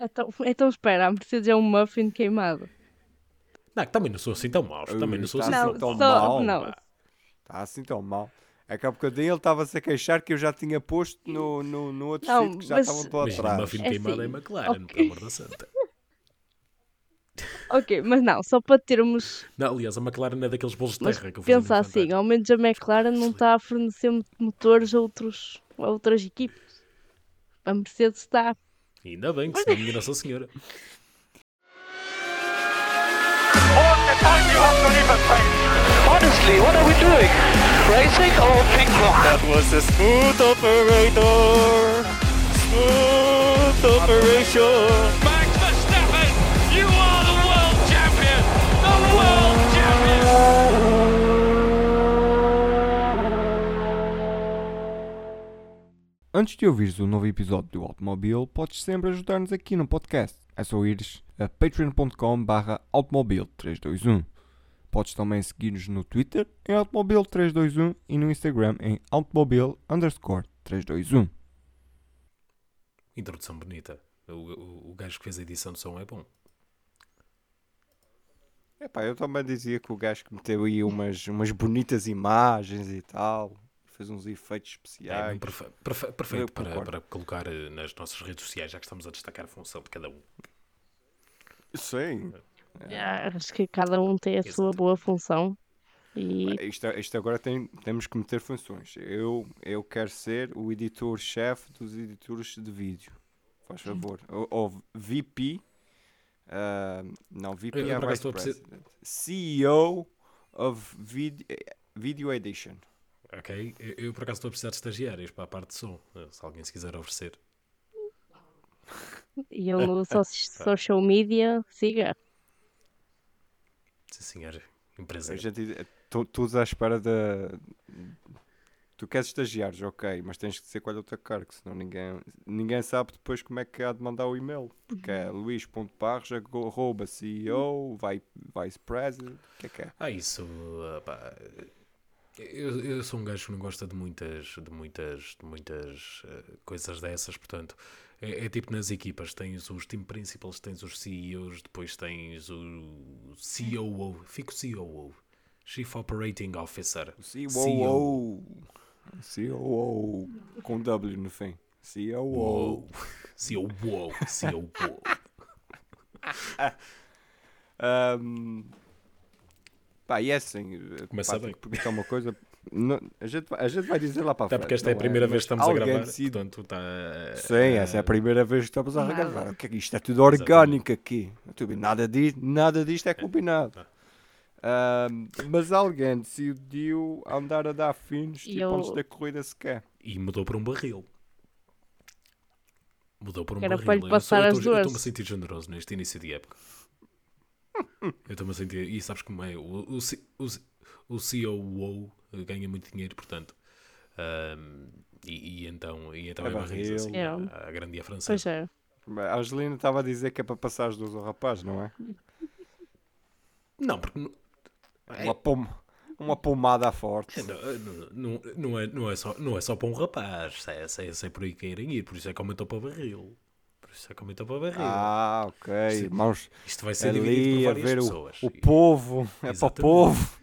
Então, então espera, a Mercedes é um muffin queimado. Não, também não sou assim tão maus. Também não sou Tá assim Não, tão só- mal, não. Está assim tão mal. É que há bocadinho ele estava-se a queixar que eu já tinha posto no, no, no outro Não, sítio que já mas- estavam todos atrás. muffin É queimado assim, é McLaren, ok. pelo amor da santa. Ok, mas não, só para termos. Não, aliás, a McLaren é daqueles bolos de Mas terra que eu pensa assim, ao menos a McLaren não está a fornecer motores a, outros, a outras equipes. A Mercedes está. Ainda bem que se não minha Nossa Senhora. All the time you have to leave a train. Honestly, what are we doing? Racing or ping pong? That was a smooth operator. Smooth operation. Antes de ouvires o novo episódio do Automóvel, podes sempre ajudar-nos aqui no podcast. É só ires a patreon.com barra automóvel321. Podes também seguir-nos no Twitter em automóvel321 e no Instagram em underscore 321. Introdução bonita. O, o, o gajo que fez a edição de som é bom. Epá, eu também dizia que o gajo que meteu aí umas, umas bonitas imagens e tal, fez uns efeitos É especiais. perfe- perfe- Eu perfeito para, para colocar eh, nas nossas redes sociais, já que estamos a destacar a função de cada um. Sim. Ah, Acho que cada um tem a sua boa função. E Isto, isto agora tem, temos que meter funções. Eu, eu quero ser o editor-chefe dos editores de vídeo. Faz favor. Ou, ou VP. ah, não, VP Eu- é Vice President. CEO of vid Video Edition. Ok? Eu, eu, por acaso estou a precisar de estagiários para a parte de som. eh, Se alguém se quiser oferecer. e no so- social media, siga. Sim, senhor. Empresa. A gente, tu, tu à espera da. Tu queres estagiários, ok, mas tens que dizer qual é o teu cargo, senão ninguém, ninguém sabe depois como é que há de mandar o e-mail. Porque é luís.parros, arroba CEO, vai- Vice President, o que é que é? Ah, isso. ah, pá, eu, eu sou um gajo que não gosta de muitas, de muitas, de muitas eh, coisas dessas, portanto, é, é tipo nas equipas: tens os team principals, tens os CEOs, depois tens o COO, fico COO, Chief Operating Officer, COO. COO. Com W no fim. COO. CEO, COO, COO. Ahm, pá, e é assim. eh, Começa pá, bem. tenho que perguntar uma coisa. Não, a, gente, vai- a gente vai dizer lá para a Até frente. porque esta é a não primeira vez Mas que estamos a alguém gravar, decide- portanto está. Sim, essa é a primeira vez que estamos a gravar. O que é Isto é tudo orgânico aqui. Estou a ver, Nada, di nada disto é combinado. Ahm, mas alguém decidiu andar a dar finos E tipo, eu- antes da corrida sequer. E mudou para um barril. Mudou para um era barril. para lhe passar eu estou-me a sentir generoso neste início de época. Eu estou-me a sentir. E sabes como é? O, o, o, C- o COO ganha muito dinheiro, portanto. ahm, e, e então, e então É é, assim, É. a, a grande francesa. Pois é. A Angelina estava a dizer que é para passar as duas ao rapaz, não é? Não, porque não, Uma, pom uma pomada forte. não, não, não, é, não, é só, não é só para um rapaz. É, é, é por aí que querem ir. Por isso é que aumentou para o barril. Por isso é que aumentou para o barril. Ah, ok. Mãos Isto vai ser dividido ali por a várias ver o, pessoas. o E- povo. É para o povo.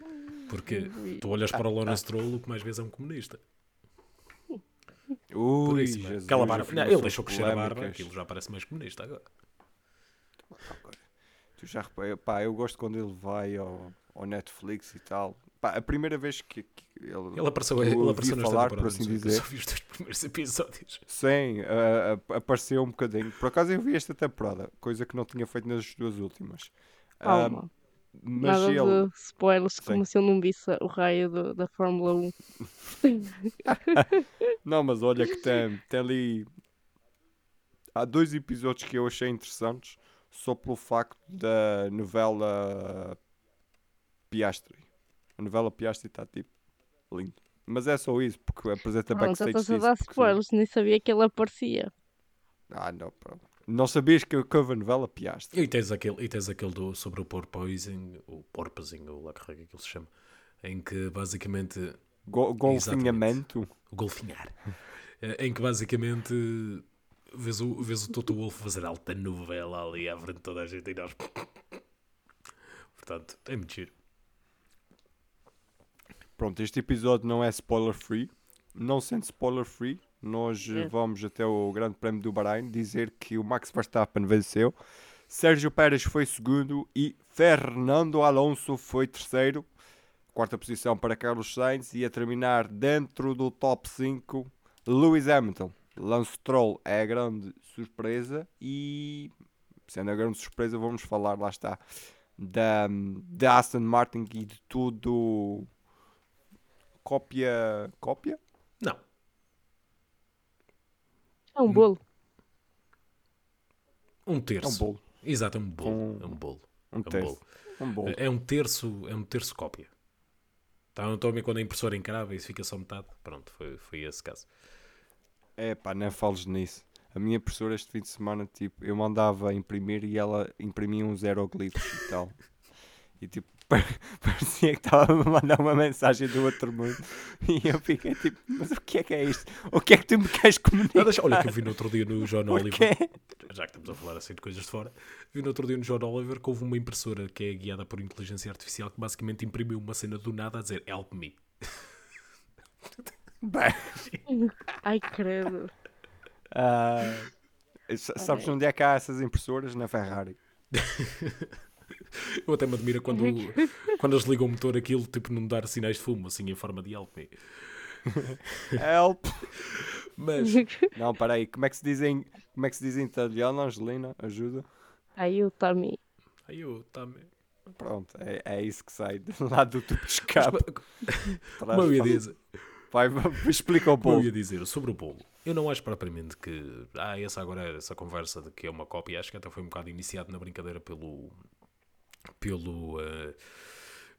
Porque tu olhas para o Lawrence Stroll, o que mais vês é um comunista. Por Ui, isso. Jesus, Aquela barba. Não, ele deixou crescer a barba, aquilo já parece mais comunista agora. Tu já reparei, pá, eu gosto quando ele vai ao, ao Netflix e tal. Pá, a primeira vez que, que ele, Ele apareceu, ele apareceu falar, por assim dizer. só vi os dois primeiros episódios. Sim, a- apareceu um bocadinho. Por acaso eu vi esta temporada, coisa que não tinha feito nas duas últimas. Ah, Calma. mas Nada ele. de spoilers, Sim. como se eu não visse o raio do- da Fórmula 1. Não, mas olha que tem, tem ali. Há dois episódios que eu achei interessantes só pelo facto da novela Piastri. A novela Piastri está tipo lindo. Mas é só isso, porque apresenta Pronto, já backstage estás a dar spoilers, nem sabia que ele aparecia. Ah, não, pronto. Não sabias que eu a novela Piastri? E tens aquele, e tens aquele do, sobre o porpoising, o porpoising, ou lá que é ele se chama, em que basicamente Go golfinhamento. o golfinhar, eh, em que basicamente Vês o, vês o Toto Wolff fazer alta novela ali à frente de toda a gente e nós. Portanto, é muito giro. Pronto, este episódio não é spoiler free. Não sendo spoiler free, nós É. vamos até o Grande Prémio do Bahrein dizer que o Max Verstappen venceu, Sérgio Pérez foi segundo e Fernando Alonso foi terceiro. Quarta posição para Carlos Sainz e a terminar dentro do top 5, Lewis Hamilton. Lance Stroll é a grande surpresa e, sendo a grande surpresa, vamos falar, lá está, da, da Aston Martin e de tudo cópia. cópia? Não. É um bolo. Um É um terço. bolo. Exato, é um bolo. Com- É um bolo. Um É um terço. bolo. Um bolo. É um terço, é um terço cópia. Então, estou a ver quando a impressora encrava e isso fica só metade. Pronto, foi, foi esse caso. É pá, nem fales nisso. A minha professora este fim de semana, tipo, eu mandava imprimir e ela imprimia uns aeroglifos e tal. E tipo, parecia que estava a me mandar uma mensagem do outro mundo. E eu fiquei tipo, mas o que é que é isto? O que é que tu me queres comunicar? deixa- olha, que eu vi no outro dia no John Oliver. Já que estamos a falar assim de coisas de fora, vi no outro dia no John Oliver que houve uma impressora que é guiada por inteligência artificial que basicamente imprimiu uma cena do nada a dizer Help me. Bem, Ai, credo. sa- sabes onde é que há essas impressoras? Na Ferrari. Eu até me admiro quando, quando eles ligam o motor aquilo, tipo, não dar sinais de fumo, assim, em forma de Help me. Help! Mas, Não, peraí, como é que se diz em, como é que se diz em italiano, Angelina? Ajuda? Aí o Tommy. aí eu também. Pronto, é, é isso que sai do lado do tubo de escape. Como eu ia dizer, Vai, explica o como eu bolo. ia dizer sobre o bolo, eu não acho propriamente que. Ah, essa agora era essa conversa de que é uma cópia, acho que até foi um bocado iniciado na brincadeira pelo. Pelo. eh,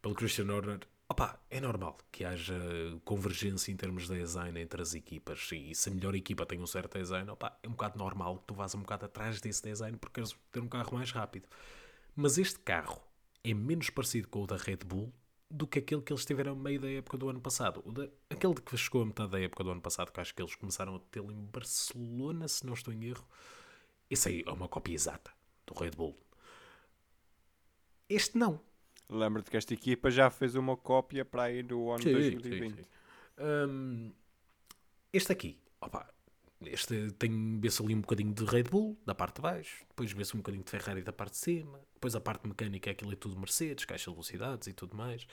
pelo Christian Horner. Opa, é normal que haja convergência em termos de design entre as equipas e se a melhor equipa tem um certo design, opa, é um bocado normal que tu vás um bocado atrás desse design porque queres ter um carro mais rápido. Mas este carro é menos parecido com o da Red Bull do que aquele que eles tiveram no meio da época do ano passado. Da, aquele que chegou a metade da época do ano passado, que acho que eles começaram a tê-lo em Barcelona, se não estou em erro. Esse aí é uma cópia exata do Red Bull. Este não. Lembra-te que esta equipa já fez uma cópia para aí do ano Sim, 2020. sim, sim. Hum, este aqui, opa, este tem, vê-se ali um bocadinho de Red Bull, da parte de baixo, depois vê-se um bocadinho de Ferrari da parte de cima, depois a parte mecânica, aquilo é tudo Mercedes, caixa de velocidades e tudo mais.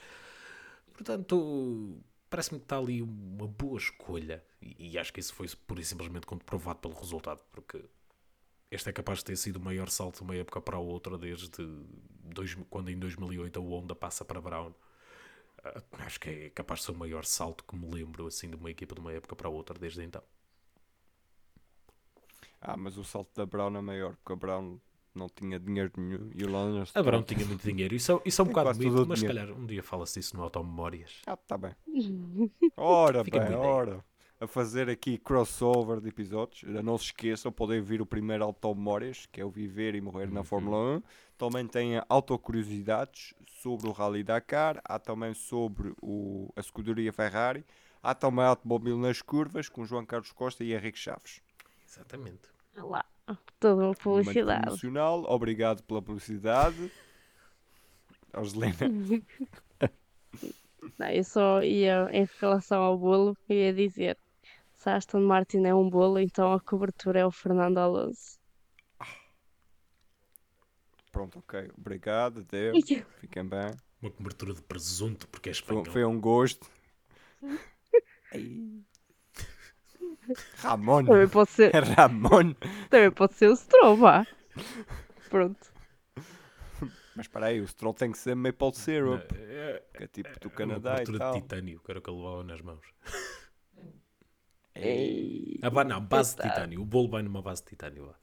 Portanto, parece-me que está ali uma boa escolha, e, e acho que isso foi pura e simplesmente comprovado pelo resultado, porque este é capaz de ter sido o maior salto de uma época para a outra desde dois, quando em 2008 a Honda passa para Brown. Ah, acho que é capaz de ser o maior salto que me lembro assim de uma equipa de uma época para a outra desde então. Ah, mas o salto da Brown é maior, porque a Brown não tinha dinheiro nenhum e o Lance A Brown tinha muito dinheiro, isso é, isso é um Tem bocado mito, mas se calhar um dia fala-se disso no Automemórias. Ah, tá bem. Ora Fica bem, ora. A fazer aqui crossover de episódios. Não se esqueçam, podem vir o primeiro Automemórias, que é o Viver e Morrer Uhum. na Fórmula 1. Também tem autocuriosidades sobre o Rally Dakar. Há também sobre o, a escuderia Ferrari. Há também automóvel nas curvas com João Carlos Costa e Henrique Chaves. Exatamente. Lá. Toda uma Momento publicidade. promocional. Obrigado pela publicidade. Angelina. Não, eu só ia, em relação ao bolo, ia dizer: se a Aston Martin é um bolo, então a cobertura é o Fernando Alonso. Pronto, ok. Obrigado, Deus. Fiquem bem. Uma cobertura de presunto, porque é Foi, espanhol. foi um gosto. Ramon. Também pode ser, É Ramon. também pode ser o Stroll, vá. Pronto. Mas espera aí, o Stroll tem que ser maple syrup. É, Que é tipo do uma Canadá e cobertura tal. de titânio, que era o que ele levava nas mãos. Ei, Ah, vá, não, base de titânio. O bolo vai numa base de titânio.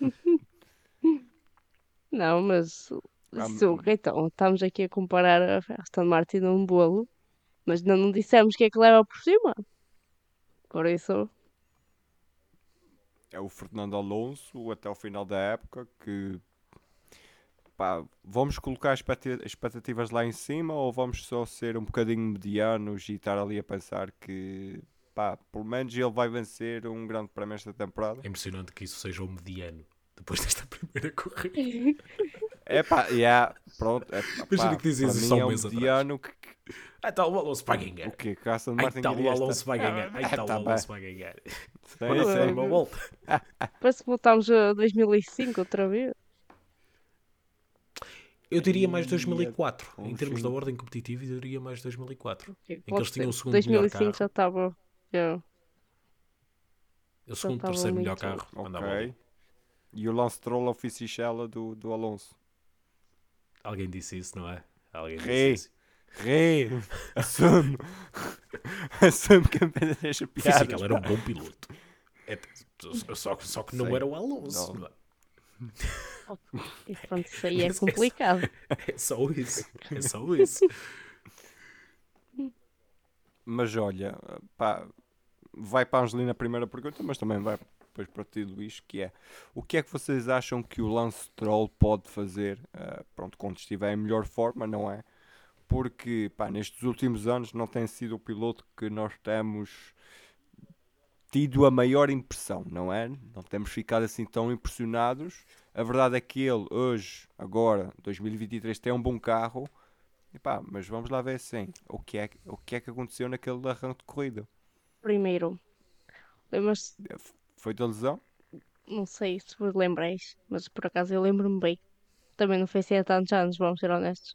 Não, mas Ah, se o- então, estamos aqui a comparar a Aston Martin a um bolo, mas ainda não dissemos o que é que leva por cima. Por isso, É o Fernando Alonso até o final da época que pá, vamos colocar expecta- expectativas lá em cima ou vamos só ser um bocadinho medianos e estar ali a pensar que pá, pelo menos ele vai vencer um grande prémio esta temporada. É impressionante que isso seja o mediano depois desta primeira corrida. É pá, yeah, pronto. É, Imagina que para isso há um é mês atrás. mediano que, que- Ah, tal, o Alonso vai ganhar. o que Caça de Ai, Martin tal, o Alonso vai ganhar. Ah, tal, o tá Alonso bem. vai ganhar. Sim, sim. uma volta. Parece que voltámos a 2005 outra vez. Eu diria mais Ia 2004. Em termos da ordem competitiva, eu diria mais 2004. Ok, que pode eles tinham o segundo melhor 2005 carro. já estava. Já. O segundo, estava terceiro melhor muito- carro. Ok. E o Lance Stroll oficiala do, do Alonso. Alguém disse isso, não é? Alguém Rei. disse isso. Rei! Assume! Assume que apenas deixa piadas. Física, ele era um bom piloto. É, só, só que não Sei. era o Alonso. Não. é? E pronto, isso aí é Esse- complicado. É só isso. É só isso. Mas olha, pá, vai para a Angelina a primeira pergunta, mas também vai depois para ti, Luís, que é o que é que vocês acham que o Lance Stroll pode fazer, ah, pronto, quando estiver em melhor forma, não é? Porque, pá, nestes últimos anos não tem sido o piloto que nós temos tido a maior impressão, não é? Não temos ficado assim tão impressionados. A verdade é que ele hoje, agora, 2023, tem um bom carro, mas vamos lá ver assim, o que é, o que, é que aconteceu naquele arranque de corrida? Primeiro, lembras Foi da lesão? não sei se vos lembrais, mas por acaso eu lembro-me bem. Também não foi assim há tantos anos, vamos ser honestos.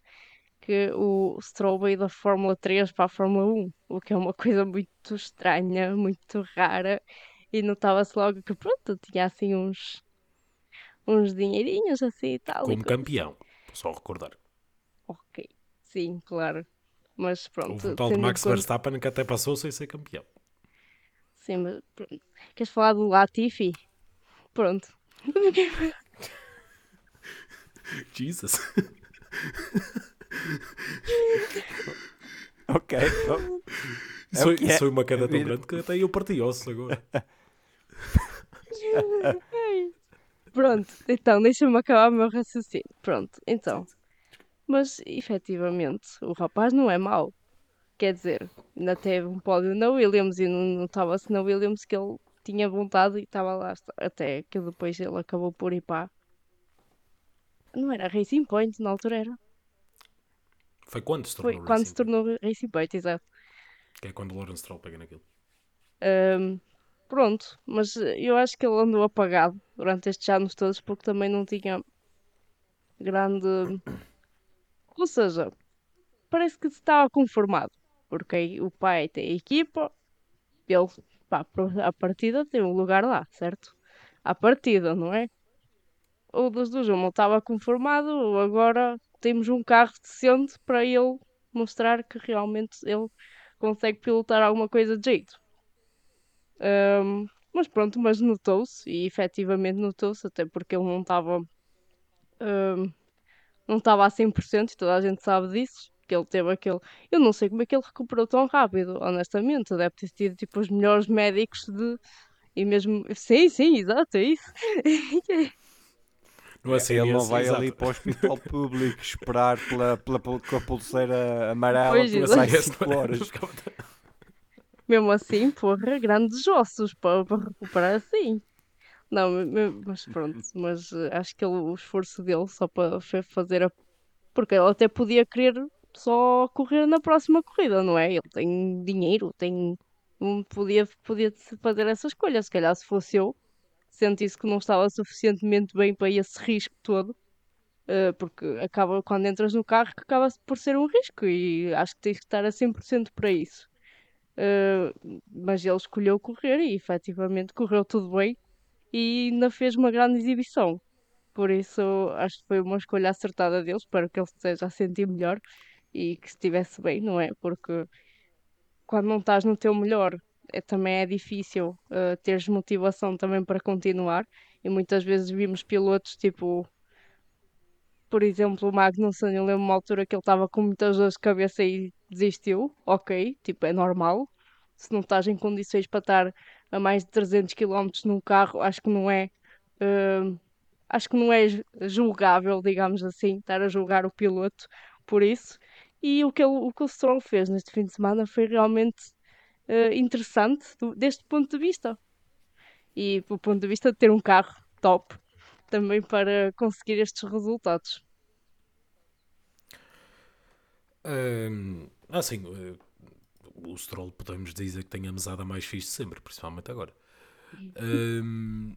Que o Stroll veio da Fórmula 3 para a Fórmula 1, o que é uma coisa muito estranha, muito rara, e notava-se logo que pronto, tinha assim uns, uns dinheirinhos assim e tal. e Como coisa. campeão. Só recordar. Ok, sim, claro. Mas pronto, um tal de Max Verstappen que até passou sem ser campeão. Sim, mas pronto. Queres falar do Latifi? Pronto. Jesus. Ok. então, Isso, foi, é. foi uma queda tão Vida. grande que até eu parti ossos agora. Pronto, então, deixa-me acabar o meu raciocínio. Pronto, então. Mas, efetivamente, o rapaz não é mau. Quer dizer, ainda teve um pódio na Williams e não notava-se na Williams que ele tinha vontade e estava lá. Até que depois ele acabou por ir para. Não era Racing Point, na altura era. Foi quando se Foi tornou quando Racing se tornou Racing Point, exato. Point, Que é quando o Lawrence Stroll pega naquilo. Ahm, pronto, mas eu acho que ele andou apagado durante estes anos todos porque também não tinha grande. Ou seja, parece que se estava conformado. Porque o pai tem a equipa, ele, pá, à partida tem um lugar lá, certo? À partida, não é? Ou das duas, uma estava conformado, agora temos um carro decente para ele mostrar que realmente ele consegue pilotar alguma coisa de jeito. Ahm, mas pronto, mas notou-se, e efetivamente notou-se, até porque ele não estava ahm, não estava a 100%, e toda a gente sabe disso, que ele teve aquele... Eu não sei como é que ele recuperou tão rápido, honestamente, deve ter tido tipo os melhores médicos de... E mesmo... Sim, sim, exato, é isso. Não é assim, ele não vai exato. ali para o hospital público esperar pela, pela, com a pulseira amarela Pois, mais Esse 5 não é- horas. Mesmo assim, porra, grandes ossos para, para recuperar assim. Não, mas pronto, mas eh, acho que ele- o esforço dele só para fa- fazer a. Porque ele até podia querer só correr na próxima corrida, não é? Ele tem dinheiro, tem. Podia, podia fazer essa escolha. Se calhar, se fosse eu, sentisse que não estava suficientemente bem para esse risco todo. eh, porque acaba, quando entras no carro, acaba por ser um risco e acho que tens que estar a 100% para isso. Uh, mas ele escolheu correr e efetivamente correu tudo bem e ainda fez uma grande exibição. Por isso acho que foi uma escolha acertada dele. Espero que ele esteja a sentir melhor e que estivesse bem, não é? Porque quando não estás no teu melhor é, também é difícil uh, teres motivação também para continuar. E muitas vezes vimos pilotos tipo por exemplo, o Magnussen, eu lembro uma altura que ele estava com muitas dores de cabeça e desistiu. Ok, tipo, é normal. Se não estás em condições para estar a mais de 300 km num carro, acho que não é. hum, acho que não é ju- julgável, digamos assim, estar a julgar o piloto por isso. E o que, ele, o que o fez neste fim de semana foi realmente eh, interessante do- deste ponto de vista. E do ponto de vista de ter um carro top também para conseguir estes resultados. Hum, ah, sim. eh, o Stroll podemos dizer que tem a mesada mais fixe de sempre, principalmente agora. Hum,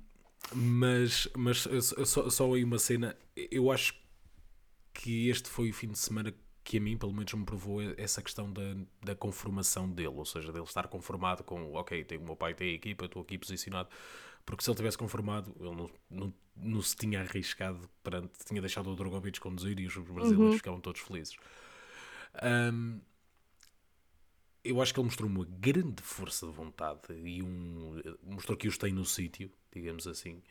mas mas eh, só, só aí uma cena. Eu acho que este foi o fim de semana que a mim, pelo menos, me provou essa questão da, da conformação dele. Ou seja, dele estar conformado com, ok, tem, o meu pai tem a equipa, estou aqui posicionado. Porque se ele tivesse conformado, ele não, não, não se tinha arriscado perante, tinha deixado o Drogovic conduzir e os brasileiros ficavam todos felizes. Hum, eu acho que ele mostrou uma grande força de vontade e um, mostrou que os tem no sítio, digamos assim.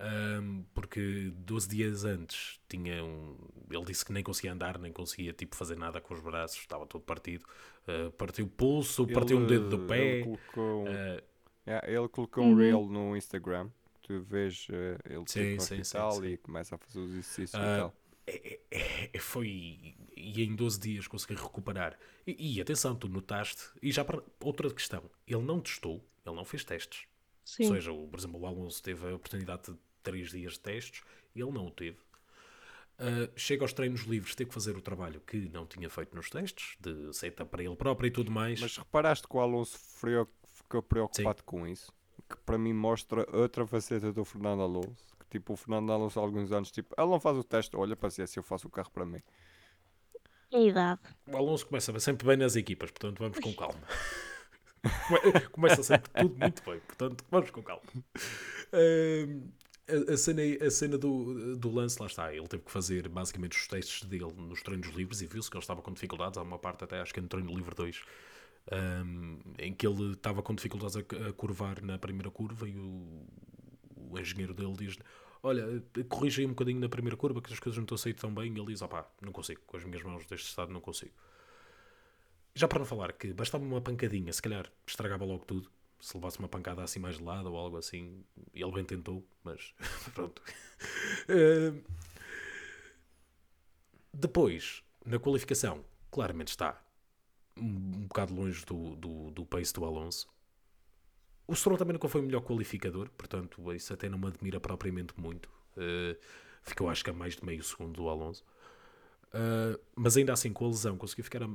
Hum, porque 12 dias antes tinha um, ele disse que nem conseguia andar, nem conseguia tipo, fazer nada com os braços, estava todo partido. Uh, partiu o pulso, partiu um dedo do pé. Ele colocou, uh, yeah, ele colocou um reel no Instagram. Tu vês eh, ele Sim, tipo, sim, sim, hospital sim. e começa a fazer os exercícios Ah, e tal. é- é- é- foi e em 12 dias consegui recuperar. E, e atenção, tu notaste, e já para outra questão, ele não testou, ele não fez testes. Sim. Ou seja, o, por exemplo, o Alonso teve a oportunidade de 3 dias de testes, ele não o teve. Uh, chega aos treinos livres, ter que fazer o trabalho que não tinha feito nos testes, de setup para ele próprio e tudo mais. Mas reparaste que o Alonso ficou preocupado com isso? Que para mim mostra outra faceta do Fernando Alonso. Que tipo, o Fernando Alonso há alguns anos, tipo, ele não faz o teste, olha, paciência, eu faço o carro para mim. A idade. O Alonso começa sempre bem nas equipas, portanto vamos com calma. Come- Começa sempre tudo muito bem, portanto vamos com calma. Ahm, a, cena, a cena do, do lance, lá está, ele teve que fazer basicamente os testes dele nos treinos livres e viu-se que ele estava com dificuldades. Há uma parte até, acho que é no treino livre 2, ahm, em que ele estava com dificuldades a, a curvar na primeira curva e o, o engenheiro dele diz olha, corrija aí um bocadinho na primeira curva que as coisas não estão a sair tão bem e ele diz, opá, não consigo, com as minhas mãos deste estado não consigo. Já para não falar que bastava uma pancadinha, se calhar estragava logo tudo. Se levasse uma pancada assim mais de lado ou algo assim, ele bem tentou, mas pronto. Eh, depois, na qualificação, claramente está um, bocado longe do, do, do pace do Alonso. O Stroll também nunca foi o melhor qualificador, portanto, isso até não me admira propriamente muito. Eh, ficou, acho que, a mais de meio segundo do Alonso. Uh, mas ainda assim, com a lesão, consegui ficar a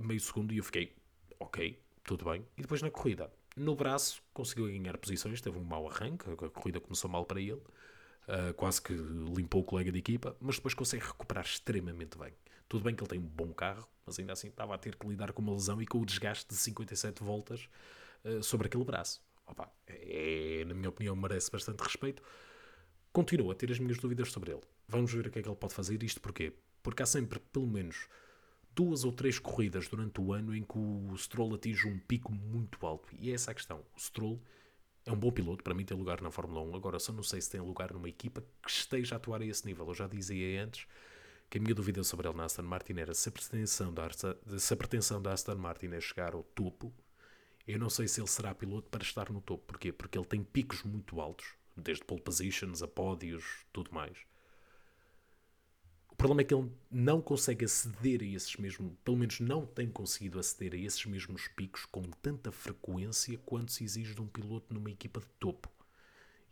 meio segundo e eu fiquei, ok, tudo bem. E depois na corrida, no braço, conseguiu ganhar posições, teve um mau arranque, a corrida começou mal para ele, uh, quase que limpou o colega de equipa, mas depois consegue recuperar extremamente bem. Tudo bem que ele tem um bom carro, mas ainda assim estava a ter que lidar com uma lesão e com o desgaste de 57 voltas uh, sobre aquele braço. Opa, é, na minha opinião, merece bastante respeito. Continuo a ter as minhas dúvidas sobre ele. Vamos ver o que é que ele pode fazer. Isto porquê? Porque há sempre, pelo menos, duas ou três corridas durante o ano em que o Stroll atinge um pico muito alto. E é essa a questão. O Stroll é um bom piloto, para mim tem lugar na Fórmula 1. Agora, só não sei se tem lugar numa equipa que esteja a atuar a esse nível. Eu já dizia antes que a minha dúvida sobre ele na Aston Martin era se a pretensão da, se a pretensão da Aston Martin é chegar ao topo. Eu não sei se ele será piloto para estar no topo. Porquê? Porque ele tem picos muito altos, desde pole positions a pódios, tudo mais. Problema é que ele não consegue aceder a esses mesmos, pelo menos não tem conseguido aceder a esses mesmos picos com tanta frequência quanto se exige de um piloto numa equipa de topo.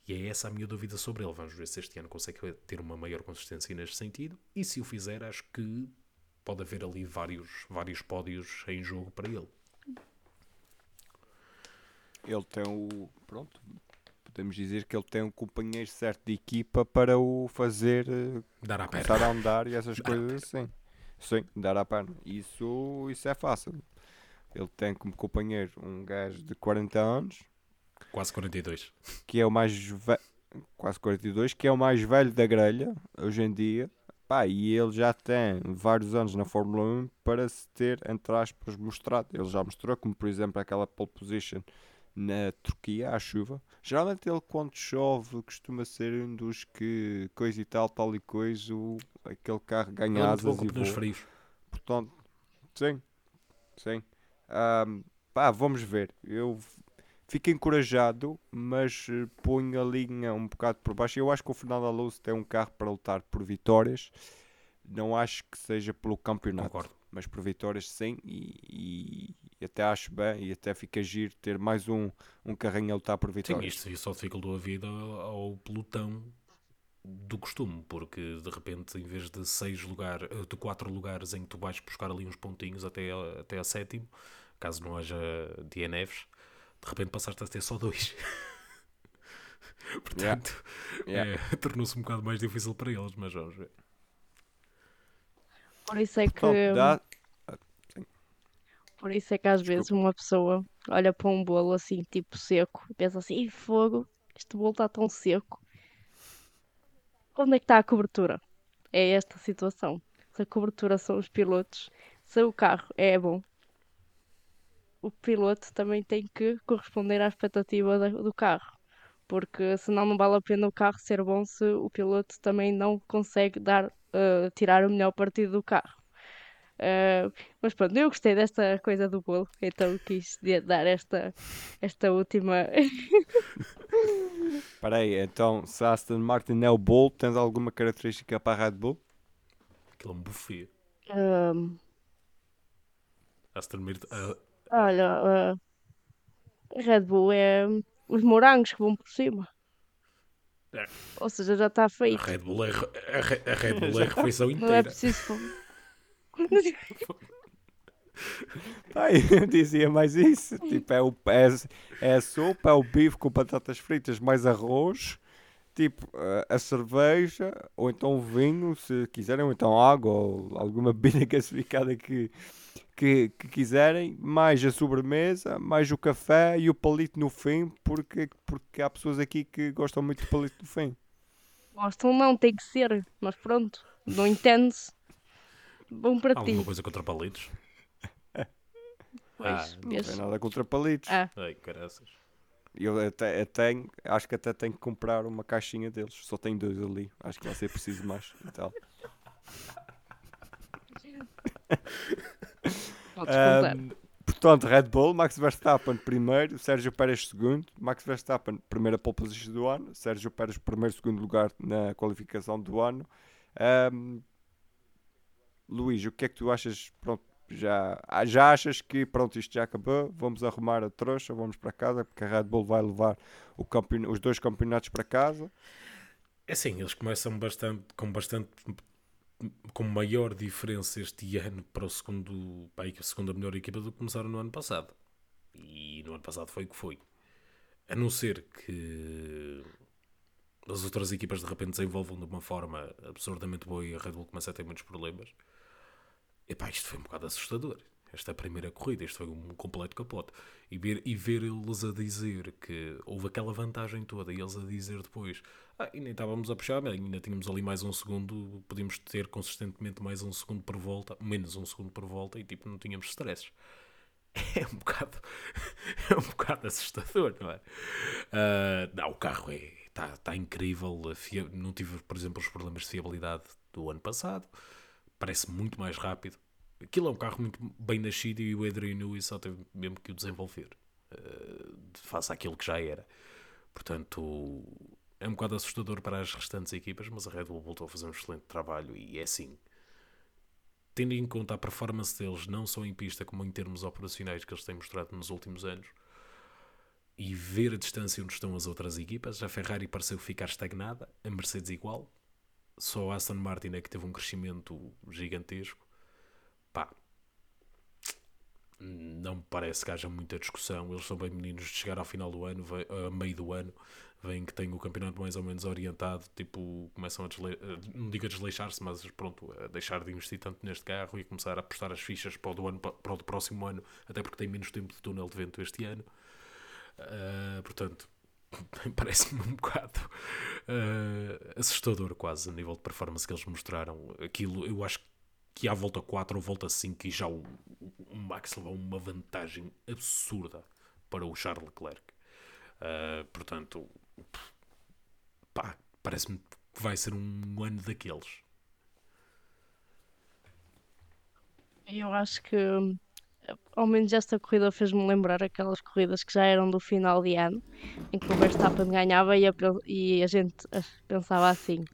E é essa a minha dúvida sobre ele. Vamos ver se este ano consegue ter uma maior consistência neste sentido. E se o fizer, acho que pode haver ali vários, vários pódios em jogo para ele. Ele tem o. Pronto. Podemos dizer que ele tem um companheiro certo de equipa para o fazer eh, Dar à começar perna. a andar e essas Dar coisas assim. Sim, dar à perna. Isso, isso é fácil. Ele tem como companheiro um gajo de 40 anos, Quase 42. que é o mais velho, quase 42, que é o mais velho da grelha hoje em dia. Pá, e ele já tem vários anos na Fórmula 1 para se ter, entre aspas, mostrado. Ele já mostrou, como por exemplo aquela pole position na Turquia, à chuva. Geralmente ele quando chove costuma ser um dos que coisa e tal, tal e coisa, o, aquele carro Ele ganha é asas e voa. frios. Portanto, sim, sim. Ahm, pá, vamos ver. Eu fico encorajado, mas eh, ponho a linha um bocado por baixo. Eu acho que o Fernando Alonso tem um carro para lutar por vitórias. Não acho que seja pelo campeonato, Concordo. mas por vitórias sim. E, e até acho bem e até fica giro ter mais um, um carrinho a lutar por Sim, vitórias. isto só dificultou a vida ao, pelotão do costume, porque de repente, em vez de seis lugares, de quatro lugares em que tu vais buscar ali uns pontinhos até, a- até a sétimo, caso não haja DNFs, de repente passaste a ter só dois. Portanto, Yeah. é, tornou-se um bocado mais difícil para eles, mas vamos ver. Por isso é que, Pronto, dá- por isso é que às vezes uma pessoa olha para um bolo assim, tipo seco, e pensa assim, "Ih, fogo, este bolo está tão seco. Onde é que está a cobertura? É esta a situação. Se a cobertura são os pilotos, se o carro é bom, o piloto também tem que corresponder à expectativa do carro. Porque senão não vale a pena o carro ser bom se o piloto também não consegue dar, eh, tirar o melhor partido do carro. Eh, mas pronto, eu gostei desta coisa do bolo, então quis dar esta, esta última. Espera aí, então se a Aston Martin é o Bull, tens alguma característica para a Red Bull? Aquilo é um buffet. Ahm, Aston Martin, ah, olha, a Red Bull é os morangos que vão por cima. É. Ou seja, já está a feito. Red Bull é, a, Re- a Red Bull é a refeição Não é inteira. preciso. Ai, eu dizia mais isso. Tipo, é, o, é, é a sopa, é o bife com batatas fritas, mais arroz, tipo, a- a cerveja, ou então vinho, se quiserem, ou então água, ou alguma bebida gasificada que, que, que quiserem, mais a sobremesa, mais o café e o palito no fim, porque, porque há pessoas aqui que gostam muito do palito no fim. Gostam não, tem que ser. Mas pronto, não entende-se. Bom para ti. Alguma coisa contra palitos? Pois, Ah, Não tem nada contra palitos. Ah, Ai, caraças. Eu até, eu tenho, acho que até tenho que comprar uma caixinha deles. Só tenho dois ali. Acho que vai ser preciso mais. Então. podes contar. Ahm, portanto, Red Bull, Max Verstappen primeiro, Sérgio Pérez segundo, Max Verstappen primeira pole position do ano, Sérgio Pérez primeiro segundo lugar na qualificação do ano. Ahm, Luís, o que é que tu achas? Pronto, já, ah, já achas que pronto, isto já acabou? Vamos arrumar a trouxa, vamos para casa, porque a Red Bull vai levar campeon- os dois campeonatos para casa. É assim, eles começam bastante, com bastante com maior diferença este ano para o segundo, para a segunda melhor equipa do que começaram no ano passado. E no ano passado foi o que foi. A não ser que as outras equipas de repente desenvolvam de uma forma absurdamente boa e a Red Bull começa a ter muitos problemas. Epá, isto foi um bocado assustador. Esta primeira corrida, isto foi um completo capote. E ver, e ver eles a dizer que houve aquela vantagem toda e eles a dizer depois ah, e nem estávamos a puxar, ainda tínhamos ali mais um segundo, podíamos ter consistentemente mais um segundo por volta, menos um segundo por volta e tipo não tínhamos stresses. É um bocado, é um bocado assustador, não é? Ah, não, o carro é, está tá incrível, não tive, por exemplo, os problemas de fiabilidade do ano passado, parece muito mais rápido. Aquilo é um carro muito bem nascido e o Adrian Newey só teve mesmo que o desenvolver, ah, face àquilo que já era. Portanto, é um bocado assustador para as restantes equipas, mas a Red Bull voltou a fazer um excelente trabalho e é assim. Tendo em conta a performance deles, não só em pista como em termos operacionais que eles têm mostrado nos últimos anos, e ver a distância onde estão as outras equipas, a Ferrari pareceu ficar estagnada, a Mercedes igual, só a Aston Martin é que teve um crescimento gigantesco. Pá, não me parece que haja muita discussão. Eles são bem meninos de chegar ao final do ano, a meio do ano, veem que têm o campeonato mais ou menos orientado, tipo, começam a eh, não digo a desleixar-se, mas pronto, a deixar de investir tanto neste carro e começar a apostar as fichas para o, do ano, para o do próximo ano, até porque tem menos tempo de túnel de vento este ano. Ah, portanto, parece-me um bocado ah, assustador quase a nível de performance que eles mostraram. Aquilo, eu acho que à volta 4 ou volta 5 e já o, o Max levou uma vantagem absurda para o Charles Leclerc. Ah, portanto, pá, parece-me que vai ser um ano daqueles. Eu acho que ao menos esta corrida fez-me lembrar aquelas corridas que já eram do final de ano, em que o Verstappen ganhava e a, e a gente eh, pensava assim: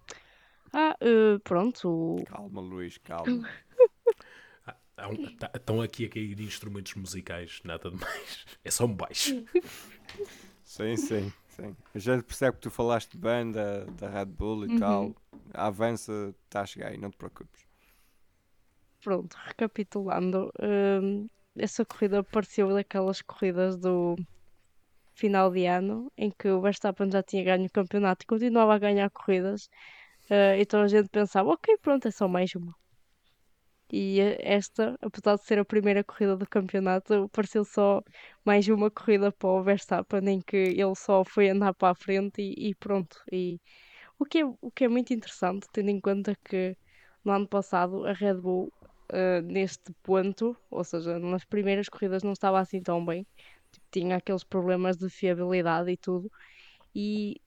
ah, eh, pronto, o- Calma, Luís, calma. Um- tá- Estão aqui a cair instrumentos musicais, nada de mais. É só um baixo. Sim, sim, sim. A gente percebe que tu falaste bem da, da Red Bull e Uhum. tal. A avança está a chegar aí, não te preocupes. Pronto, recapitulando, hum, essa corrida pareceu daquelas corridas do final de ano em que o Verstappen já tinha ganho o campeonato e continuava a ganhar corridas, eh, então a gente pensava, ok, pronto, é só mais uma. E eh, esta, apesar de ser a primeira corrida do campeonato, pareceu só mais uma corrida para o Verstappen em que ele só foi andar para a frente e, e pronto. E o que é, o que é muito interessante, tendo em conta que no ano passado a Red Bull uh, neste ponto, ou seja, nas primeiras corridas não estava assim tão bem, Tipo, tinha aqueles problemas de fiabilidade e tudo, e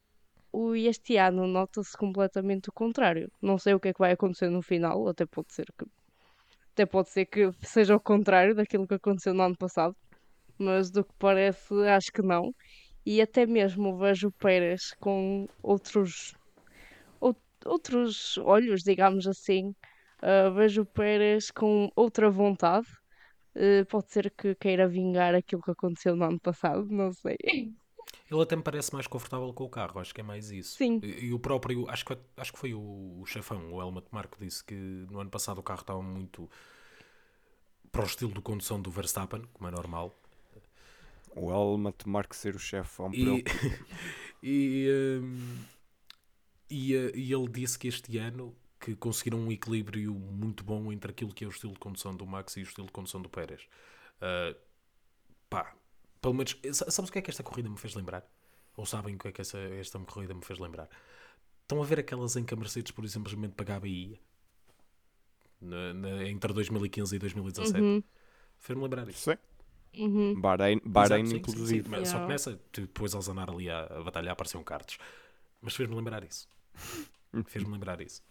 o, este ano nota-se completamente o contrário. Não sei o que é que vai acontecer no final, até pode ser que até pode ser que seja o contrário daquilo que aconteceu no ano passado, mas do que parece, acho que não. E até mesmo vejo Pérez com outros ou- outros olhos, digamos assim. Uh, vejo o Pérez com outra vontade. Uh, pode ser que queira vingar aquilo que aconteceu no ano passado, não sei. Ele até me parece mais confortável com o carro, acho que é mais isso. Sim. E, e o próprio, acho que, acho que foi o, o chefão, o Helmut Marko, disse que no ano passado o carro estava muito para o estilo de condução do Verstappen, como é normal. O Helmut Mark ser o chefe ao E, e, hum, e, eh, e ele disse que este ano que conseguiram um equilíbrio muito bom entre aquilo que é o estilo de condução do Max e o estilo de condução do Pérez. Ah, pá, pelo menos, sa- sabes o que é que esta corrida me fez lembrar? Ou sabem o que é que essa, esta corrida me fez lembrar? Estão a ver aquelas em que a Mercedes, por exemplo, simplesmente pagava e ia? Na- na- entre 2015 e 2017. Uhum, Fez-me lembrar isso. Sim. uhum. Bahrein, Bahrein Exato, sim, sim, inclusive. sim, mas Só que Yeah. nessa, depois eles andaram ali a, a batalhar, apareciam cartas. Mas fez-me lembrar isso. Fez-me lembrar isso.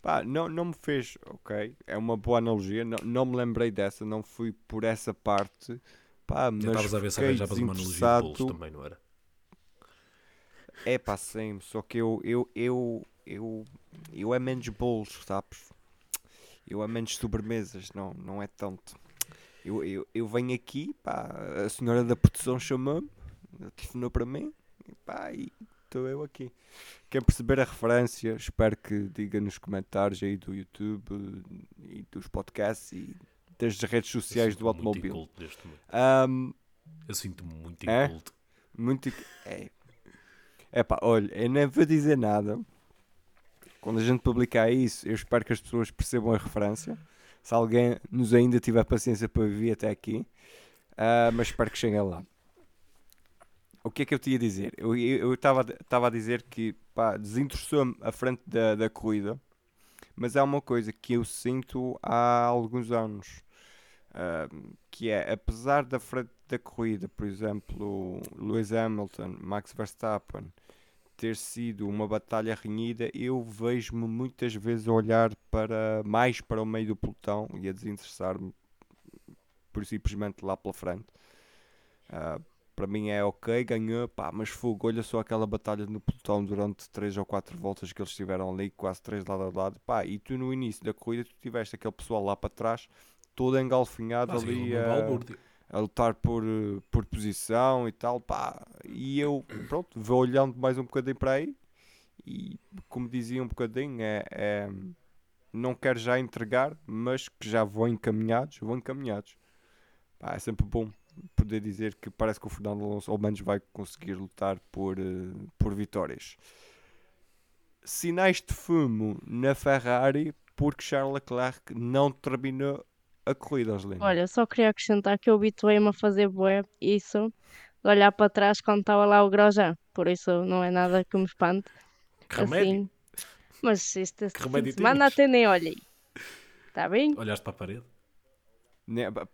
Pá, não, não me fez, ok, é uma boa analogia, não, não me lembrei dessa, não fui por essa parte, pá, mas Tentavas a ver se arranjavas uma analogia de bolos também, não era? É pá, sim, só que eu, eu, eu, eu, eu é menos bolos, sabes? Eu é menos sobremesas, não, não é tanto. Eu, eu, eu venho aqui, pá, a senhora da produção chamou-me, telefonou para mim, e pá, e estou eu aqui. Quem perceber a referência, espero que diga nos comentários aí do YouTube e dos podcasts e das redes sociais do automóvel. Ahm, Eu sinto-me muito É? inculto. muito. É. É pá, olha, eu nem vou dizer nada. Quando a gente publicar isso, eu espero que as pessoas percebam a referência. Se alguém nos ainda tiver paciência para vir até aqui, ah, mas espero que cheguem lá. O que é que eu te ia dizer? Eu estava a dizer que pá, desinteressou-me a frente da, da corrida, mas há uma coisa que eu sinto há alguns anos. ah, que é, apesar da frente da corrida, por exemplo, Lewis Hamilton, Max Verstappen, ter sido uma batalha renhida, eu vejo-me muitas vezes a olhar para mais para o meio do pelotão e a desinteressar-me por simplesmente lá pela frente. Ah, para mim é ok, ganhou, pá, mas fogo, olha só aquela batalha no pelotão durante 3 ou 4 voltas que eles estiveram ali, quase 3 lado a lado, pá, e tu no início da corrida tu tiveste aquele pessoal lá para trás, todo engalfinhado Mas ali a, a lutar por, eh, por posição e tal, pá, e eu, pronto, vou olhando mais um bocadinho para aí, e como dizia um bocadinho, é, é não quero já entregar, mas que já vão encaminhados, vão encaminhados. Pá, é sempre bom poder dizer que parece que o Fernando Alonso ao menos vai conseguir lutar por, eh, por vitórias. Sinais de fumo na Ferrari porque Charles Leclerc não terminou a corrida, Angelina. Olha, só queria acrescentar que eu habituei-me a fazer bué isso, de olhar para trás quando estava lá o Grosjean, por isso não é nada que me espante. Que remédio. Assim. Mas este, este fim remédio de semana até nem olhei. Está bem? Olhaste para a parede?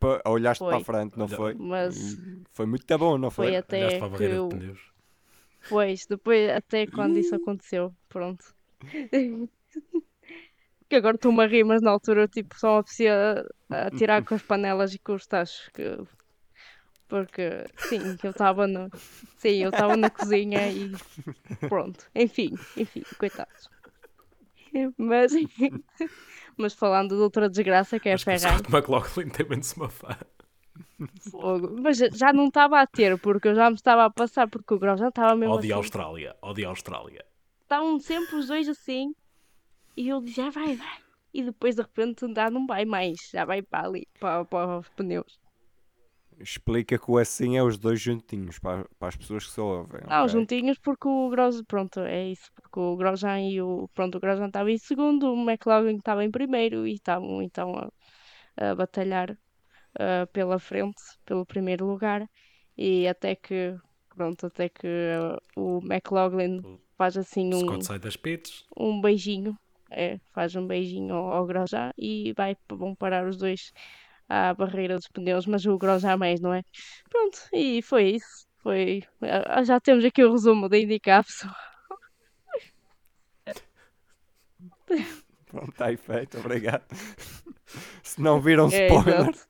Pa- Olhaste para a Foi. frente, não Olha- foi? Mas Foi muito bom, não foi? foi Olhaste até para a que barreira eu... de pneus? Pois, depois até quando isso aconteceu, pronto. Que agora estou-me a rir, mas na altura tipo, só me apetecia a tirar com as panelas e com os tachos. Que... Porque, sim, eu estava no... Sim, eu estava na cozinha e pronto. Enfim, enfim, coitados. Mas, mas falando de outra desgraça que é a que o Ferrari. Scott McLaughlin tem menos uma fã. Fogo. Mas já- já não estava a ter, porque eu já me estava a passar, porque o Grosjean estava mesmo Ódio a assim. Austrália. Ódio a Austrália. Estavam sempre os dois assim. E eu dizia, "Ah, vai, vai. E depois de repente já não vai mais. Já vai para ali, para, para os pneus. Explica que o assim é os dois juntinhos para, para as pessoas que só ouvem. Não, ok? juntinhos porque o Grosjean, pronto, é isso. Porque o Grosjean e o, pronto, o Grosjean estava em segundo, o McLaren estava em primeiro e estavam então a, a batalhar ah, pela frente, pelo primeiro lugar. E até que, pronto, até que ah, o McLaughlin faz assim um, Scott sai das pits. um beijinho, é, faz um beijinho ao, ao Grosjean e vai, vão parar os dois à barreira dos pneus, mas o Grosjean mais, não é? Pronto, e foi isso. Foi, ah, já temos aqui o resumo da IndyCar, pessoal. Pronto, está aí feito, obrigado. Se não viram É, spoiler, exato.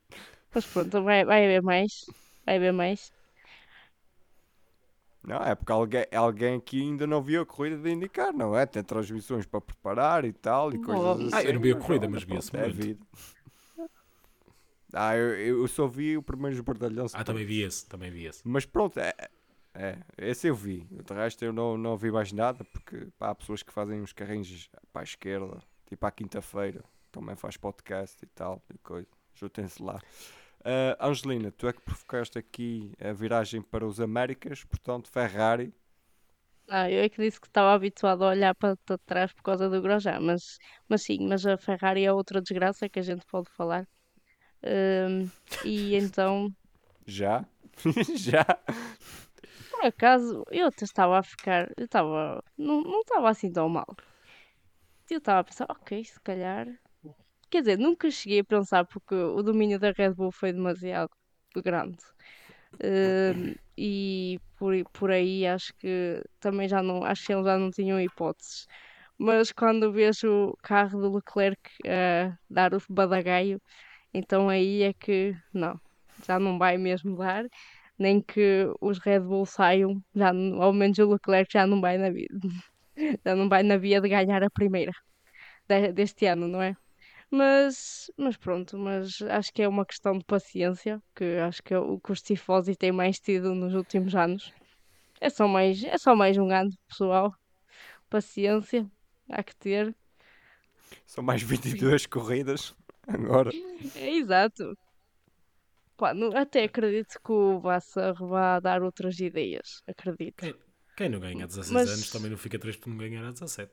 Mas pronto, vai, vai haver mais. Vai haver mais. não, é porque alguém, alguém aqui ainda não viu a corrida de indicar, não é? Tem transmissões para preparar e tal e coisas Oh. assim. Ah, eu não vi a corrida, mas vi-se é muito. vida. Ah, eu, eu só vi o primeiro bordalhão. Ah, também vi esse. Também vi esse. Mas pronto, é, é, esse eu vi. De resto eu não, não vi mais nada, porque pá, há pessoas que fazem uns carrinhos para a esquerda, tipo à quinta-feira, também faz podcast e tal, e coisa. Juntem-se lá. Ah, Angelina, tu é que provocaste aqui a viragem para os Américas, portanto, Ferrari. Ah, eu é que disse que estava habituado a olhar para, para trás por causa do Grosjean, mas, mas sim, mas a Ferrari é outra desgraça que a gente pode falar. E então, Já? Já? por acaso, eu estava a ficar, eu estava, não, não estava assim tão mal. Eu estava a pensar, ok, se calhar. Quer dizer, nunca cheguei a pensar porque o domínio da Red Bull foi demasiado grande. E por, por aí acho que também já não, acho que eles já não tinham hipóteses. Mas quando vejo o carro do Leclerc a dar o badagaio, então aí é que não, já não vai mesmo dar, nem que os Red Bull saiam, já, ao menos o Leclerc já não vai na vida, já não vai na via de ganhar a primeira de- deste ano, não é? Mas, mas pronto, mas acho que é uma questão de paciência, que acho que é o que os mais tido nos últimos anos. É só mais, é só mais um ano, pessoal. Paciência, há que ter. São mais 22 corridas agora. É exato. Pá, não- até acredito que o Vassar vá dar outras ideias. Acredito. Quem, quem não ganha a 16 Mas- anos também não fica triste por não ganhar a 17.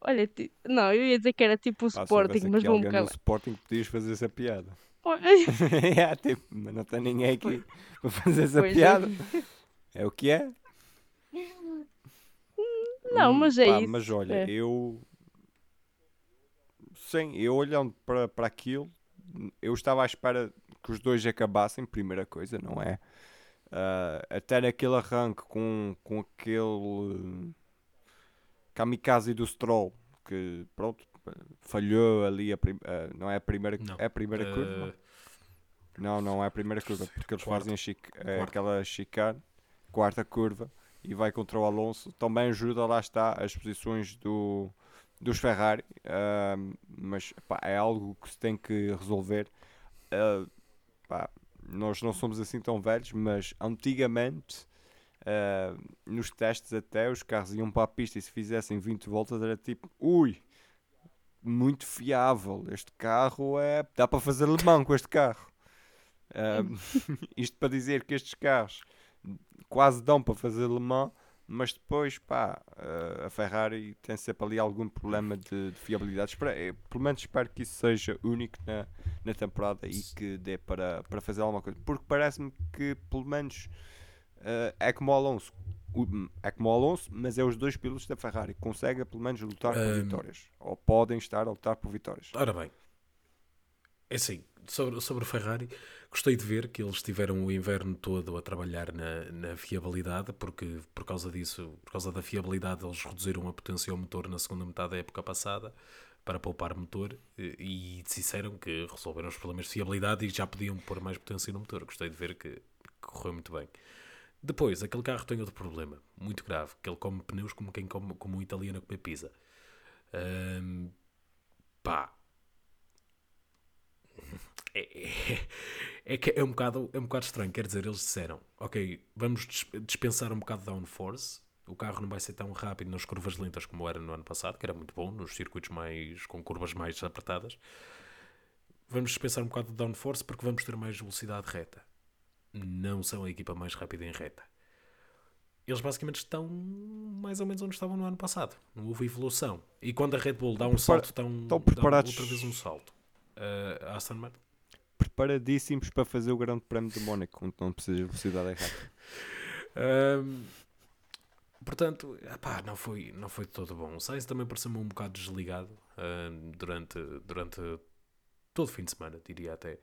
Olha, ti- não, eu ia dizer que era tipo o Pá, Sporting, mas alguém no calar. Sporting podias fazer essa piada. É, tipo, mas não tem ninguém aqui para fazer essa Pois é. piada. É o que é? Não, mas é pá, isso. Mas olha, é. eu. Eu olhando para, para aquilo, eu estava à espera que os dois acabassem, primeira coisa, não é? Ah, até naquele arranque com, com aquele kamikaze do Stroll, que pronto, falhou ali, a prim- ah, não é a primeira, Não. é a primeira curva? Eh, Não, não é a primeira curva, porque eles Quarta. fazem a chic- eh, Quarta. aquela chicane, quarta curva, e vai contra o Alonso. Também ajuda, lá está, as posições do, dos Ferrari, ahm, mas pá, é algo que se tem que resolver. Ah, pá, nós não somos assim tão velhos, mas antigamente, ah, nos testes até, os carros iam para a pista e se fizessem 20 voltas era tipo, ui, muito fiável, este carro é... dá para fazer Le Mans com este carro. Ahm, isto para dizer que estes carros quase dão para fazer Le Mans, mas depois, pá, ah, a Ferrari tem sempre ali algum problema de, de fiabilidade. Espero- eh, pelo menos espero que isso seja único na, na temporada e que dê para, para fazer alguma coisa. Porque parece-me que, pelo menos, ah, é como o Alonso. O- É como o Alonso, mas é os dois pilotos da Ferrari que conseguem pelo menos lutar por Ahm. vitórias. Ou podem estar a lutar por vitórias. Ora bem, é assim, sobre, sobre o Ferrari, gostei de ver que eles tiveram o inverno todo a trabalhar na, na fiabilidade, porque por causa disso, por causa da fiabilidade, eles reduziram a potência ao motor na segunda metade da época passada para poupar motor e, e disseram que resolveram os problemas de fiabilidade e já podiam pôr mais potência no motor. Gostei de ver que, que correu muito bem. Depois, aquele carro tem outro problema, muito grave, que ele come pneus como quem come como um italiano a comer pizza. Ahm, pá. É, é, é que é um, bocado, é um bocado estranho. Quer dizer, eles disseram: Ok, vamos dis- dispensar um bocado de downforce. O carro não vai ser tão rápido nas curvas lentas como era no ano passado, que era muito bom, nos circuitos mais com curvas mais apertadas. Vamos dispensar um bocado de downforce porque vamos ter mais velocidade reta. Não são a equipa mais rápida em reta. Eles basicamente estão mais ou menos onde estavam no ano passado. Não houve evolução. E quando a Red Bull dá um salto, tão, estão dá preparados. outra vez um salto. Uh, a Aston Martin Preparadíssimos para fazer o Grande Prémio de Mónaco, onde não precisas de velocidade errada. Ahm, portanto, epá, não, foi, não foi todo bom. O Sainz também pareceu-me um bocado desligado ahm, durante, durante todo o fim de semana, diria até.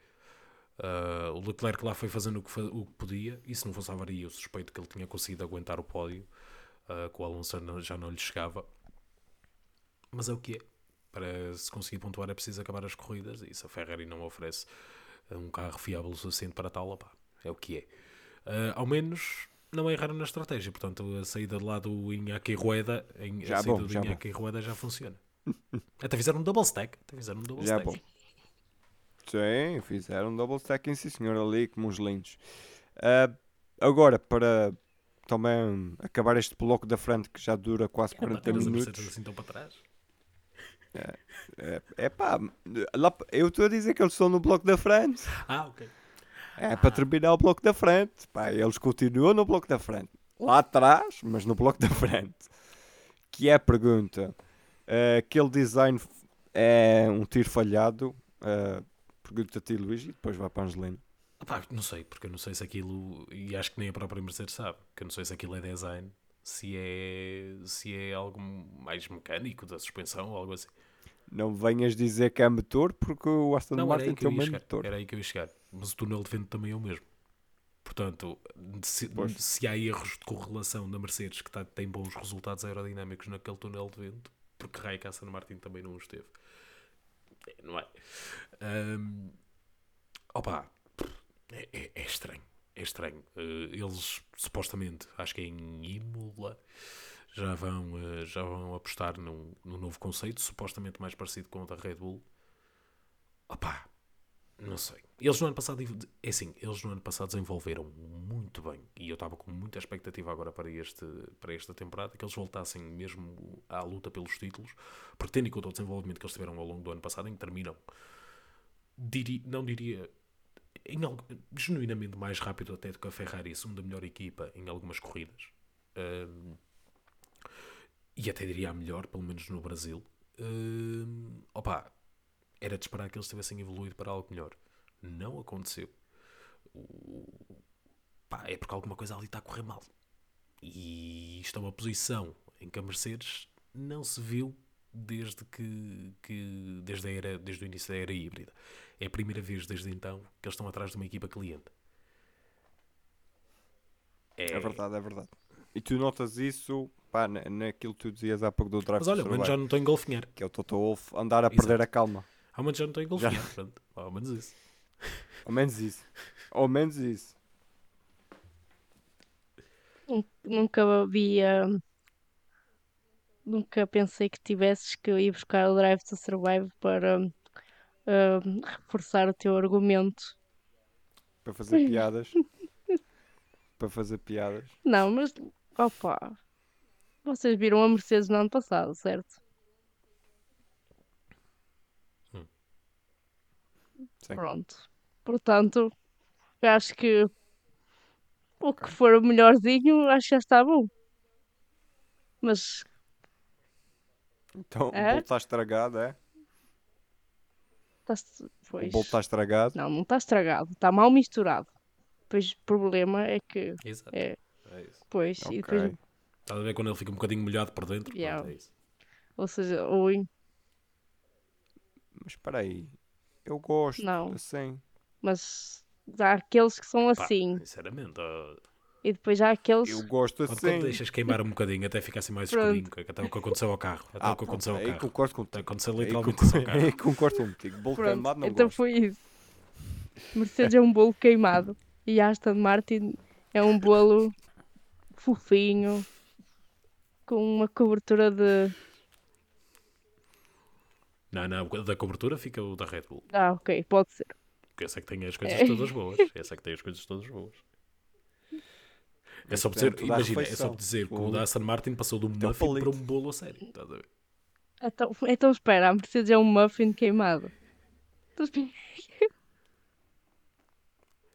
Ah, o Leclerc lá foi fazendo o que, o que podia, e se não fosse a avaria, eu suspeito que ele tinha conseguido aguentar o pódio, ah, que o Alonso já não lhe chegava. Mas é o que é. Para se conseguir pontuar é preciso acabar as corridas, e se a Ferrari não oferece um carro fiável o suficiente para tal, opá, é o que é. Ah, ao menos não erraram na estratégia. Portanto, a saída de lá do Iñaki Rueda, em, Já a saída bom, do. Iñaki Rueda já funciona. Até fizeram um double stack. Até fizeram um double Já stack. bom. Sim, fizeram um double stacking, sim senhor, ali como uns lindos. Ah, agora, para também acabar este bloco da frente que já dura quase Epá, 40 mas a minutos. Assim tão para trás. É, é pá, lá, eu estou a dizer que eles estão no bloco da frente. Ah, ok. É para terminar o bloco da frente. Pá, eles continuam no bloco da frente. Lá atrás, mas no bloco da frente. Que é a pergunta: eh, aquele design é um tiro falhado? Eh, pergunta a ti, Luís, e depois vai para a Angelina. Epá, não sei, porque eu não sei se aquilo, e acho que nem a própria Mercedes sabe, que eu não sei se aquilo é design, se é, se é algo mais mecânico da suspensão ou algo assim. Não venhas dizer que é motor, porque o Aston Não, Martin tem o mesmo motor. era aí que eu ia chegar. Mas o túnel de vento também é o mesmo. Portanto, se, se há erros de correlação da Mercedes que tá- tem bons resultados aerodinâmicos naquele túnel de vento, porque raio que a Aston Martin também não os teve. É, Não é? Ahm, opa, é, é- é estranho. É estranho. Eh, eles supostamente, acho que é em Imola, já vão, eh, já vão apostar num, num novo conceito, supostamente mais parecido com o da Red Bull. Opá, não sei. Eles no ano passado, é assim, eles no ano passado desenvolveram muito bem e eu estava com muita expectativa agora para, este, para esta temporada que eles voltassem mesmo à luta pelos títulos, porque tendo em conta o desenvolvimento que eles tiveram ao longo do ano passado, em que terminam, diri, não diria, em algo, genuinamente mais rápido até do que a Ferrari, a segunda melhor equipa em algumas corridas. Ahm, e até diria a melhor, pelo menos no Brasil. Ahm, opa, era de esperar que eles tivessem evoluído para algo melhor. Não aconteceu. Pá, é porque alguma coisa ali está a correr mal. E isto é uma posição em que a Mercedes não se viu desde que, que desde, a era, desde o início da era híbrida. É a primeira vez desde então que eles estão atrás de uma equipa cliente. É verdade, é verdade. E tu notas isso, pá, na- naquilo que tu dizias há pouco do Drive Mas olha, ao menos já não estou em golfinhar. que é o Toto Wolff andar a perder a calma. Ao menos já não estou em golfinhar. Pronto, ao menos isso. Ao menos isso. Ao menos isso. Nun- Nunca havia. Nunca pensei que tivesses que ir buscar o Drive to Survive para hum, reforçar o teu argumento. Para fazer piadas. para fazer piadas. Não, mas opa, vocês viram a Mercedes no ano passado, certo? Sim. Pronto. Portanto, eu acho que o que for o melhorzinho, acho que já está bom. Mas Então o É? bolo está estragado, é? O Pois. bolo está estragado. Não, não está estragado, está mal misturado. Pois o problema é que. Exato. É, É isso. pois, e depois. Estás a ver quando ele fica um bocadinho molhado por dentro? Yeah. Pronto, é isso. ou seja, em- Mas espera aí. Eu gosto. Não. Assim. mas há aqueles que são Pá, assim, Sinceramente, ó, e depois há aqueles. Eu gosto quando, assim. quando deixas queimar um bocadinho até ficar assim mais Pronto. escurinho, que até o que aconteceu ao carro. Até Ah, o que aconteceu pronto, ao aí carro. concordo Até contigo. aconteceu literalmente isso ao concordo, carro. aí concordo contigo. Bolo Pronto, queimado não então gosto. foi isso. Mercedes é um bolo queimado e a Aston Martin é um bolo fofinho, com uma cobertura de. Não, não, da cobertura fica o da Red Bull. Ah, ok, pode ser. Porque essa é que tem as coisas É. todas boas. Essa é que tem as coisas todas boas. É só por dizer, imagina, é só dizer que o da Aston Martin passou um um muffin para um bolo a sério. Estás a ver? Então, então espera, a Mercedes é um muffin queimado.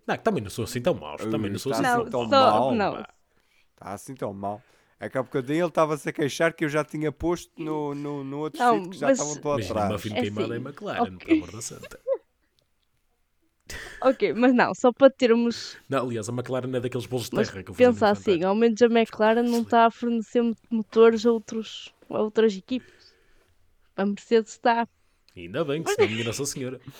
Não, que também não sou assim tão maus. Também não sou assim Não, tão mal. não. Está assim tão mal. É que há bocadinho ele estava-se a queixar que eu já tinha posto no, no, no outro Não, sítio que já mas- estavam para Imagina, trás. muffin É queimado é assim, McLaren, ok. pelo amor da santa. Ok, mas não, só para termos. Não, aliás, a McLaren é daqueles bolos de Mas terra que eu pensa assim, ao menos a McLaren não está a fornecer motores a, outros, a outras equipes. A Mercedes está. Ainda bem que senão minha Nossa Senhora.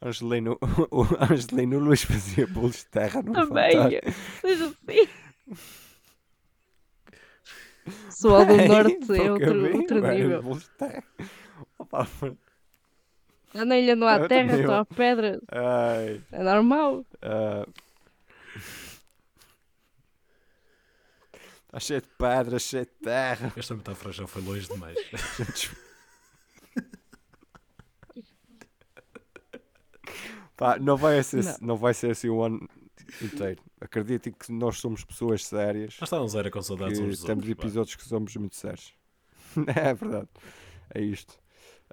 Angelino, o Angelino Luís fazia bolos de terra no Também. Fantástico. Seja assim. Pessoal do Bem, Norte é outro, bem, outro agora, nível. Opa, Já na ilha não há Eu terra, só há pedra. ai, É normal. ah. Está cheio de pedras, cheio de terra. Esta metáfora já foi longe demais. Pá, não, vai ser, Não. não. vai ser assim o ano inteiro. Acreditem que nós somos pessoas sérias. Nós estávamos era com saudades uns dos temos outros. pá. episódios que somos muito sérios. é verdade. É isto.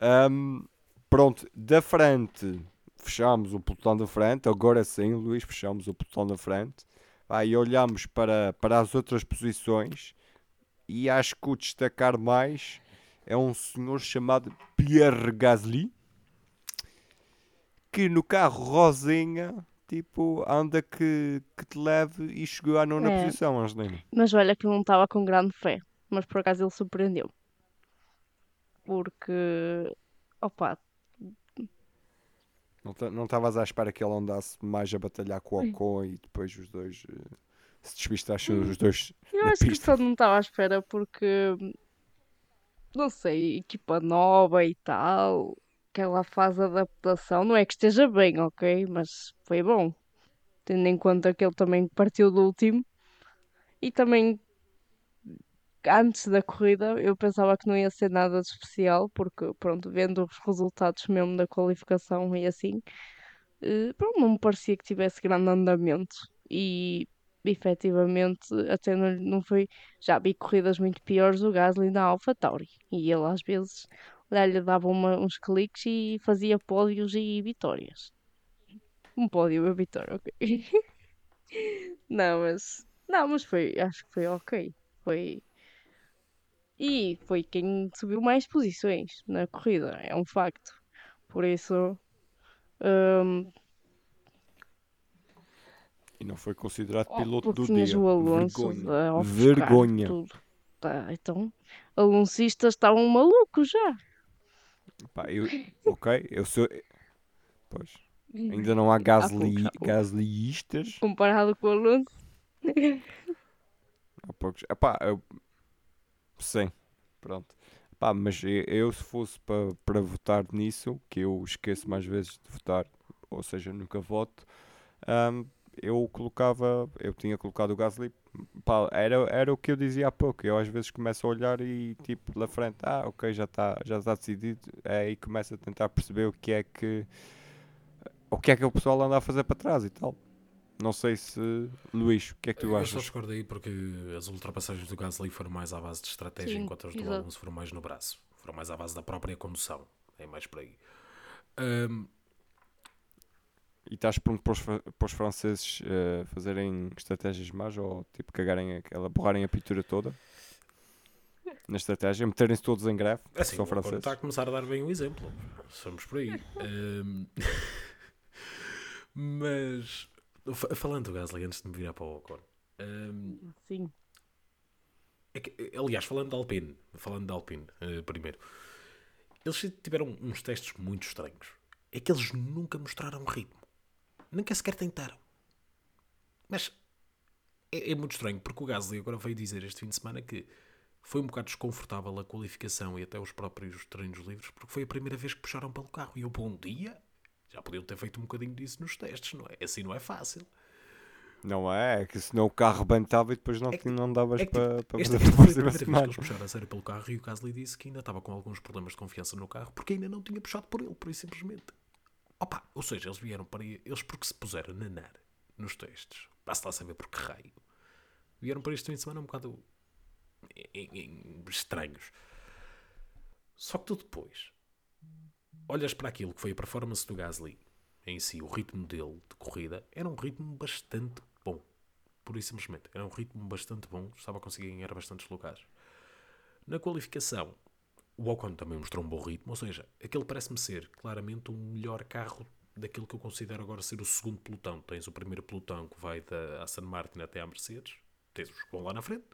Ahm, pronto, da frente fechamos o pelotão da frente. Agora sim, Luís, fechamos o pelotão da frente. Aí olhamos para, para as outras posições e acho que o destacar mais é um senhor chamado Pierre Gasly que no carro rosinha tipo anda que, que te leve e chegou à nona É. posição, Angelina. Mas olha que não estava com grande fé. Mas por acaso ele surpreendeu. Porque. Opa, Não ta- Não estavas à espera que ele andasse mais a batalhar com o Ocon e depois os dois eh, se despistassem os dois eu acho que pista. só não estava à espera porque. Não sei, equipa nova e tal. Aquela fase de adaptação. Não é que esteja bem, ok? Mas foi bom. Tendo em conta que ele também partiu do último. E também. Antes da corrida, eu pensava que não ia ser nada de especial, porque, pronto, vendo os resultados mesmo da qualificação e assim, eh, pronto, não me parecia que tivesse grande andamento. E efetivamente, até não, não foi. Já vi corridas muito piores do Gasly na AlphaTauri. E ele às vezes lhe dava uma- uns cliques e fazia pódios e vitórias. Um pódio e uma vitória, ok. não, mas. Não, mas foi. Acho que foi ok. Foi. E foi quem subiu mais posições na corrida, é um facto. Por isso. hum, E não foi considerado Oh, piloto do dia. o Alonso Vergonha. Vergonha. Tá, então, aloncistas estavam malucos já. Pá, eu, ok, eu sou. Pois, ainda não há gaslyistas. Comparado com o Alonso. Há poucos. Epá, eu... Sim, pronto. Pá, mas eu, eu se fosse para para votar nisso, que eu esqueço mais vezes de votar, ou seja, nunca voto, ahm, eu colocava, eu tinha colocado o Gasly, pá, era, era o que eu dizia há pouco, eu às vezes começo a olhar e tipo, lá frente, ah, ok, já está já tá decidido, aí começo a tentar perceber o que é que, o que é que o pessoal anda a fazer para trás e tal. Não sei se, Luís, o que é que tu Eu só achas? discordo aí porque as ultrapassagens do Gasly foram mais à base de estratégia, Sim, enquanto as do. Alonso foram mais no braço. Foram mais à base da própria condução. É mais por aí. Ahm, E estás pronto para os, para os franceses eh, fazerem estratégias más ou tipo cagarem aquela, borrarem a pintura toda na estratégia, meterem-se todos em greve, porque assim, são franceses. está a começar a dar bem o exemplo. Se formos por aí. Ahm, mas, fa- falando do Gasly, antes de me virar para o Ocon. ahm, Sim. É que, aliás, falando de Alpine, falando de Alpine eh, primeiro, eles tiveram uns testes muito estranhos. É que eles nunca mostraram ritmo, nem sequer tentaram. Mas é, é muito estranho porque o Gasly agora veio dizer este fim de semana que foi um bocado desconfortável a qualificação e até os próprios treinos livres porque foi a primeira vez que puxaram pelo carro. E eu, bom dia, já podiam ter feito um bocadinho disso nos testes, não é? Assim não é fácil. Não é? É que senão o carro rebentava e depois não, É que- não davas é que, para, para esta fazer a foi a próxima primeira vez que semana. eles puxaram a sério pelo carro e o Gasly disse que ainda estava com alguns problemas de confiança no carro porque ainda não tinha puxado por ele, por isso simplesmente. Opa, ou seja, eles vieram para eles porque se puseram a nanar nos testes, basta lá saber por que raio, vieram para este fim de semana um bocado em- em- estranhos. Só que tu depois olhas para aquilo que foi a performance do Gasly em si, o ritmo dele de corrida, era um ritmo bastante bom. Pura e simplesmente. Era um ritmo bastante bom, estava a conseguir ganhar bastantes lugares. Na qualificação, o Ocon também mostrou um bom ritmo, ou seja, aquele parece-me ser claramente um melhor carro daquilo que eu considero agora ser o segundo pelotão. Tens o primeiro pelotão que vai da Aston Martin até à Mercedes, tens os que vão lá na frente,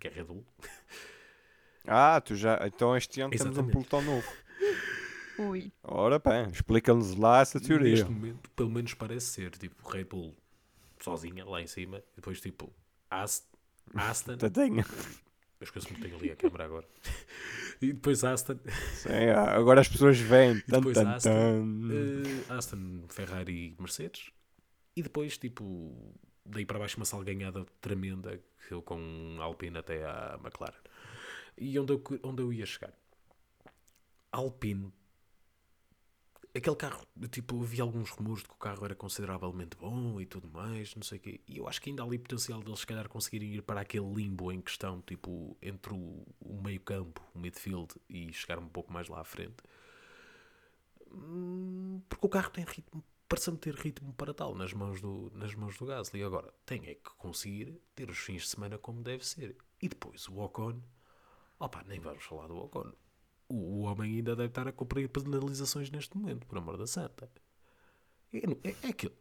que é Red Bull. Ah, tu já. Então este ano temos um Exatamente. pelotão novo. Ui. Ora bem, explica-nos lá essa teoria. Neste momento, pelo menos parece ser, tipo, Red Bull sozinha lá em cima, e depois tipo Ast Aston, Tadinho. Eu esqueço-me que tenho ali a câmera agora, e depois Aston, Sim, ah, agora as pessoas veem. Tan, depois tan, Aston, tan. eh, Aston, Ferrari e Mercedes, e depois tipo daí para baixo uma salganhada tremenda que eu com Alpine até à McLaren. E onde eu, onde eu ia chegar? Alpine aquele carro, tipo, eu vi alguns rumores de que o carro era consideravelmente bom e tudo mais, não sei o quê, e eu acho que ainda há ali potencial deles, se calhar, conseguirem ir para aquele limbo em questão, tipo, entre o, o meio-campo, o midfield, e chegar um pouco mais lá à frente. Hum, Porque o carro tem ritmo, parece-me ter ritmo para tal nas mãos do, nas mãos do Gasly. Agora, tem é que conseguir ter os fins de semana como deve ser. E depois, o Ocon, opa, nem vamos falar do Ocon o, homem ainda deve estar a cumprir penalizações neste momento, por amor da santa. É, é, é aquilo.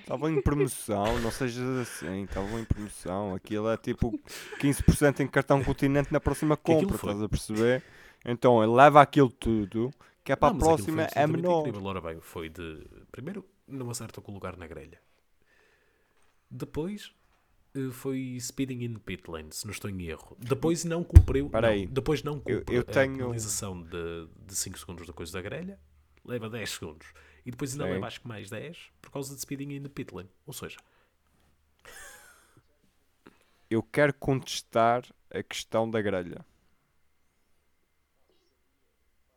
Estavam em promoção, não sejas assim, estavam em promoção. Aquilo é tipo 15% em cartão continente na próxima compra, estás a perceber? Então ele leva aquilo tudo, que é para Não, a próxima é menor. Incrível. Ora bem, foi de. Primeiro, não acerta com o lugar na grelha. Depois, eh, foi speeding in pit lane, se não estou em erro. Depois não cumpriu. Não, depois não Eu- cumpriu eu tenho- a penalização de, de 5 segundos da coisa da grelha. Leva 10 segundos. E depois ainda Sim. leva acho que mais 10 por causa de speeding in the pit lane. Ou seja, Eu quero contestar a questão da grelha.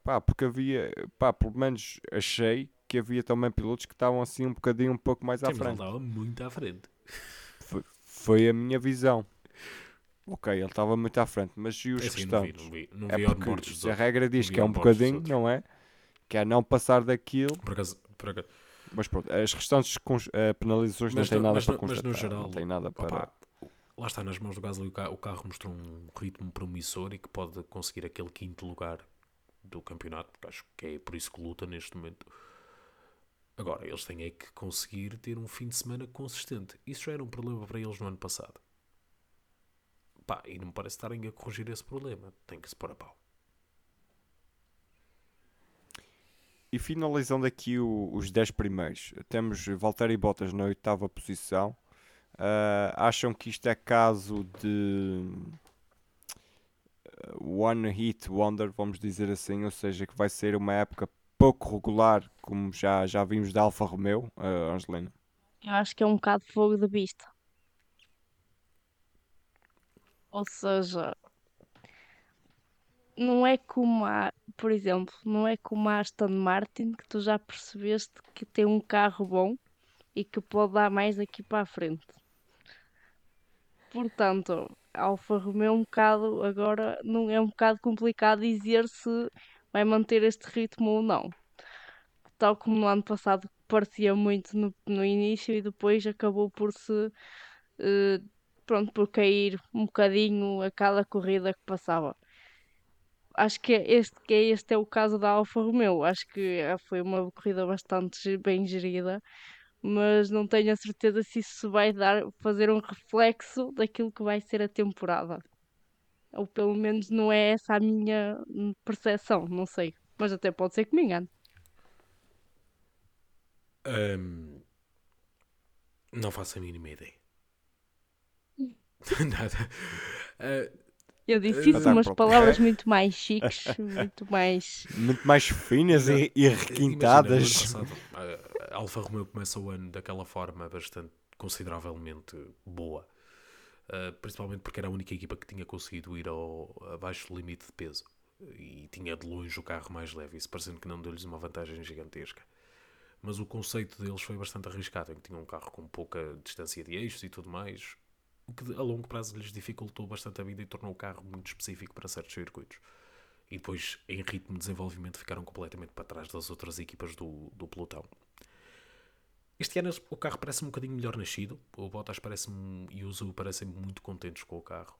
Pá, porque havia, pá, pelo menos achei que havia também pilotos que estavam assim um bocadinho um pouco mais à Sim, ele frente. estava muito à frente. Foi, a minha visão. Ok, ele estava muito à frente, mas e os É assim, não vi, restantes? não vi, não É vi porque onboards dos se a regra diz vi que é um bocadinho, não é? Que é não passar daquilo, Por acaso, por acaso mas pronto, as restantes eh, penalizações Mas não têm nada mas para no- mas no constatar, geral, não tem nada para... Opa, lá está nas mãos do Gasly o carro, o carro mostrou um ritmo promissor e que pode conseguir aquele quinto lugar do campeonato, porque acho que é por isso que luta neste momento. Agora, eles têm é que conseguir ter um fim de semana consistente. Isso já era um problema para eles no ano passado. Pá, e não me parece estarem a corrigir esse problema. Tem que se pôr a pau. E finalizando aqui o- os 10 primeiros, temos Valtteri Bottas na oitava posição. Ah, acham que isto é caso de ah, One Hit Wonder, vamos dizer assim, ou seja, que vai ser uma época pouco regular, como já, já vimos da Alfa Romeo, ah, Angelina? Eu acho que é um bocado fogo de vista. Ou seja, não é como a, por exemplo, não é como a Aston Martin que tu já percebeste que tem um carro bom e que pode dar mais daqui para a frente. Portanto, Alfa Romeo um bocado agora não é um bocado complicado dizer se vai manter este ritmo ou não. Tal como no ano passado parecia muito no, no início e depois acabou por se eh, pronto, por cair um bocadinho a cada corrida que passava. Acho que é este, que é este é o caso da Alfa Romeo. Acho que eh, foi uma corrida bastante bem gerida, mas não tenho a certeza se isso vai dar, fazer um reflexo daquilo que vai ser a temporada. Ou pelo menos não é essa a minha hum, percepção, não sei. Mas até pode ser que me engane. Ahm, não faço a mínima ideia. Nada. Ah, Eu disse Eh, isso umas pronto. palavras muito mais chiques, muito mais. Muito mais finas e, e Imagina, requintadas. ano passado, a- a Alfa Romeo começa o ano daquela forma bastante consideravelmente boa. Uh, principalmente porque era a única equipa que tinha conseguido ir ao, abaixo do limite de peso e tinha de longe o carro mais leve, isso parecendo que não deu-lhes uma vantagem gigantesca. Mas o conceito deles foi bastante arriscado, em que tinham um carro com pouca distância de eixos e tudo mais, o que a longo prazo lhes dificultou bastante a vida e tornou o carro muito específico para certos circuitos. E depois, em ritmo de desenvolvimento, ficaram completamente para trás das outras equipas do, do pelotão. Este ano o carro parece um bocadinho melhor nascido. O Bottas parece e o Zhu parecem muito contentes com o carro.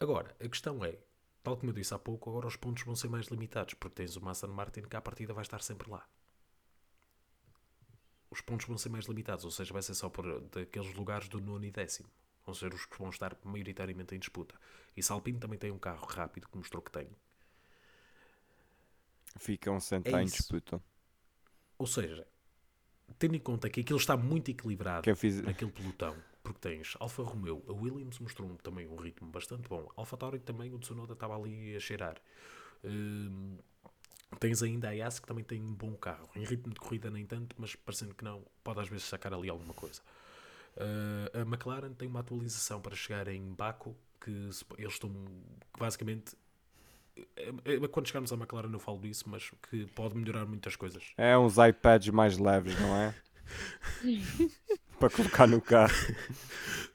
Agora, a questão é, tal como eu disse há pouco, agora os pontos vão ser mais limitados, porque tens o Aston Martin que à partida vai estar sempre lá. Os pontos vão ser mais limitados, ou seja, vai ser só por daqueles lugares do nono e décimo. Vão ser os que vão estar maioritariamente em disputa. E Salpino também tem um carro rápido, que mostrou que tem. Ficam sem É em disputa. Ou seja, tendo em conta que aquilo está muito equilibrado fiz- naquele pelotão, porque tens Alfa Romeo, a Williams mostrou também um ritmo bastante bom, Alfa Tauri também, o Tsunoda estava ali a cheirar. Hum, tens ainda a Yas que também tem um bom carro, em ritmo de corrida nem tanto, mas parecendo que não, pode às vezes sacar ali alguma coisa. Uh, a McLaren tem uma atualização para chegar em Baku que eles estão basicamente quando chegarmos à McLaren eu falo disso, mas que pode melhorar muitas coisas. É uns iPads mais leves, não é? Para colocar no carro.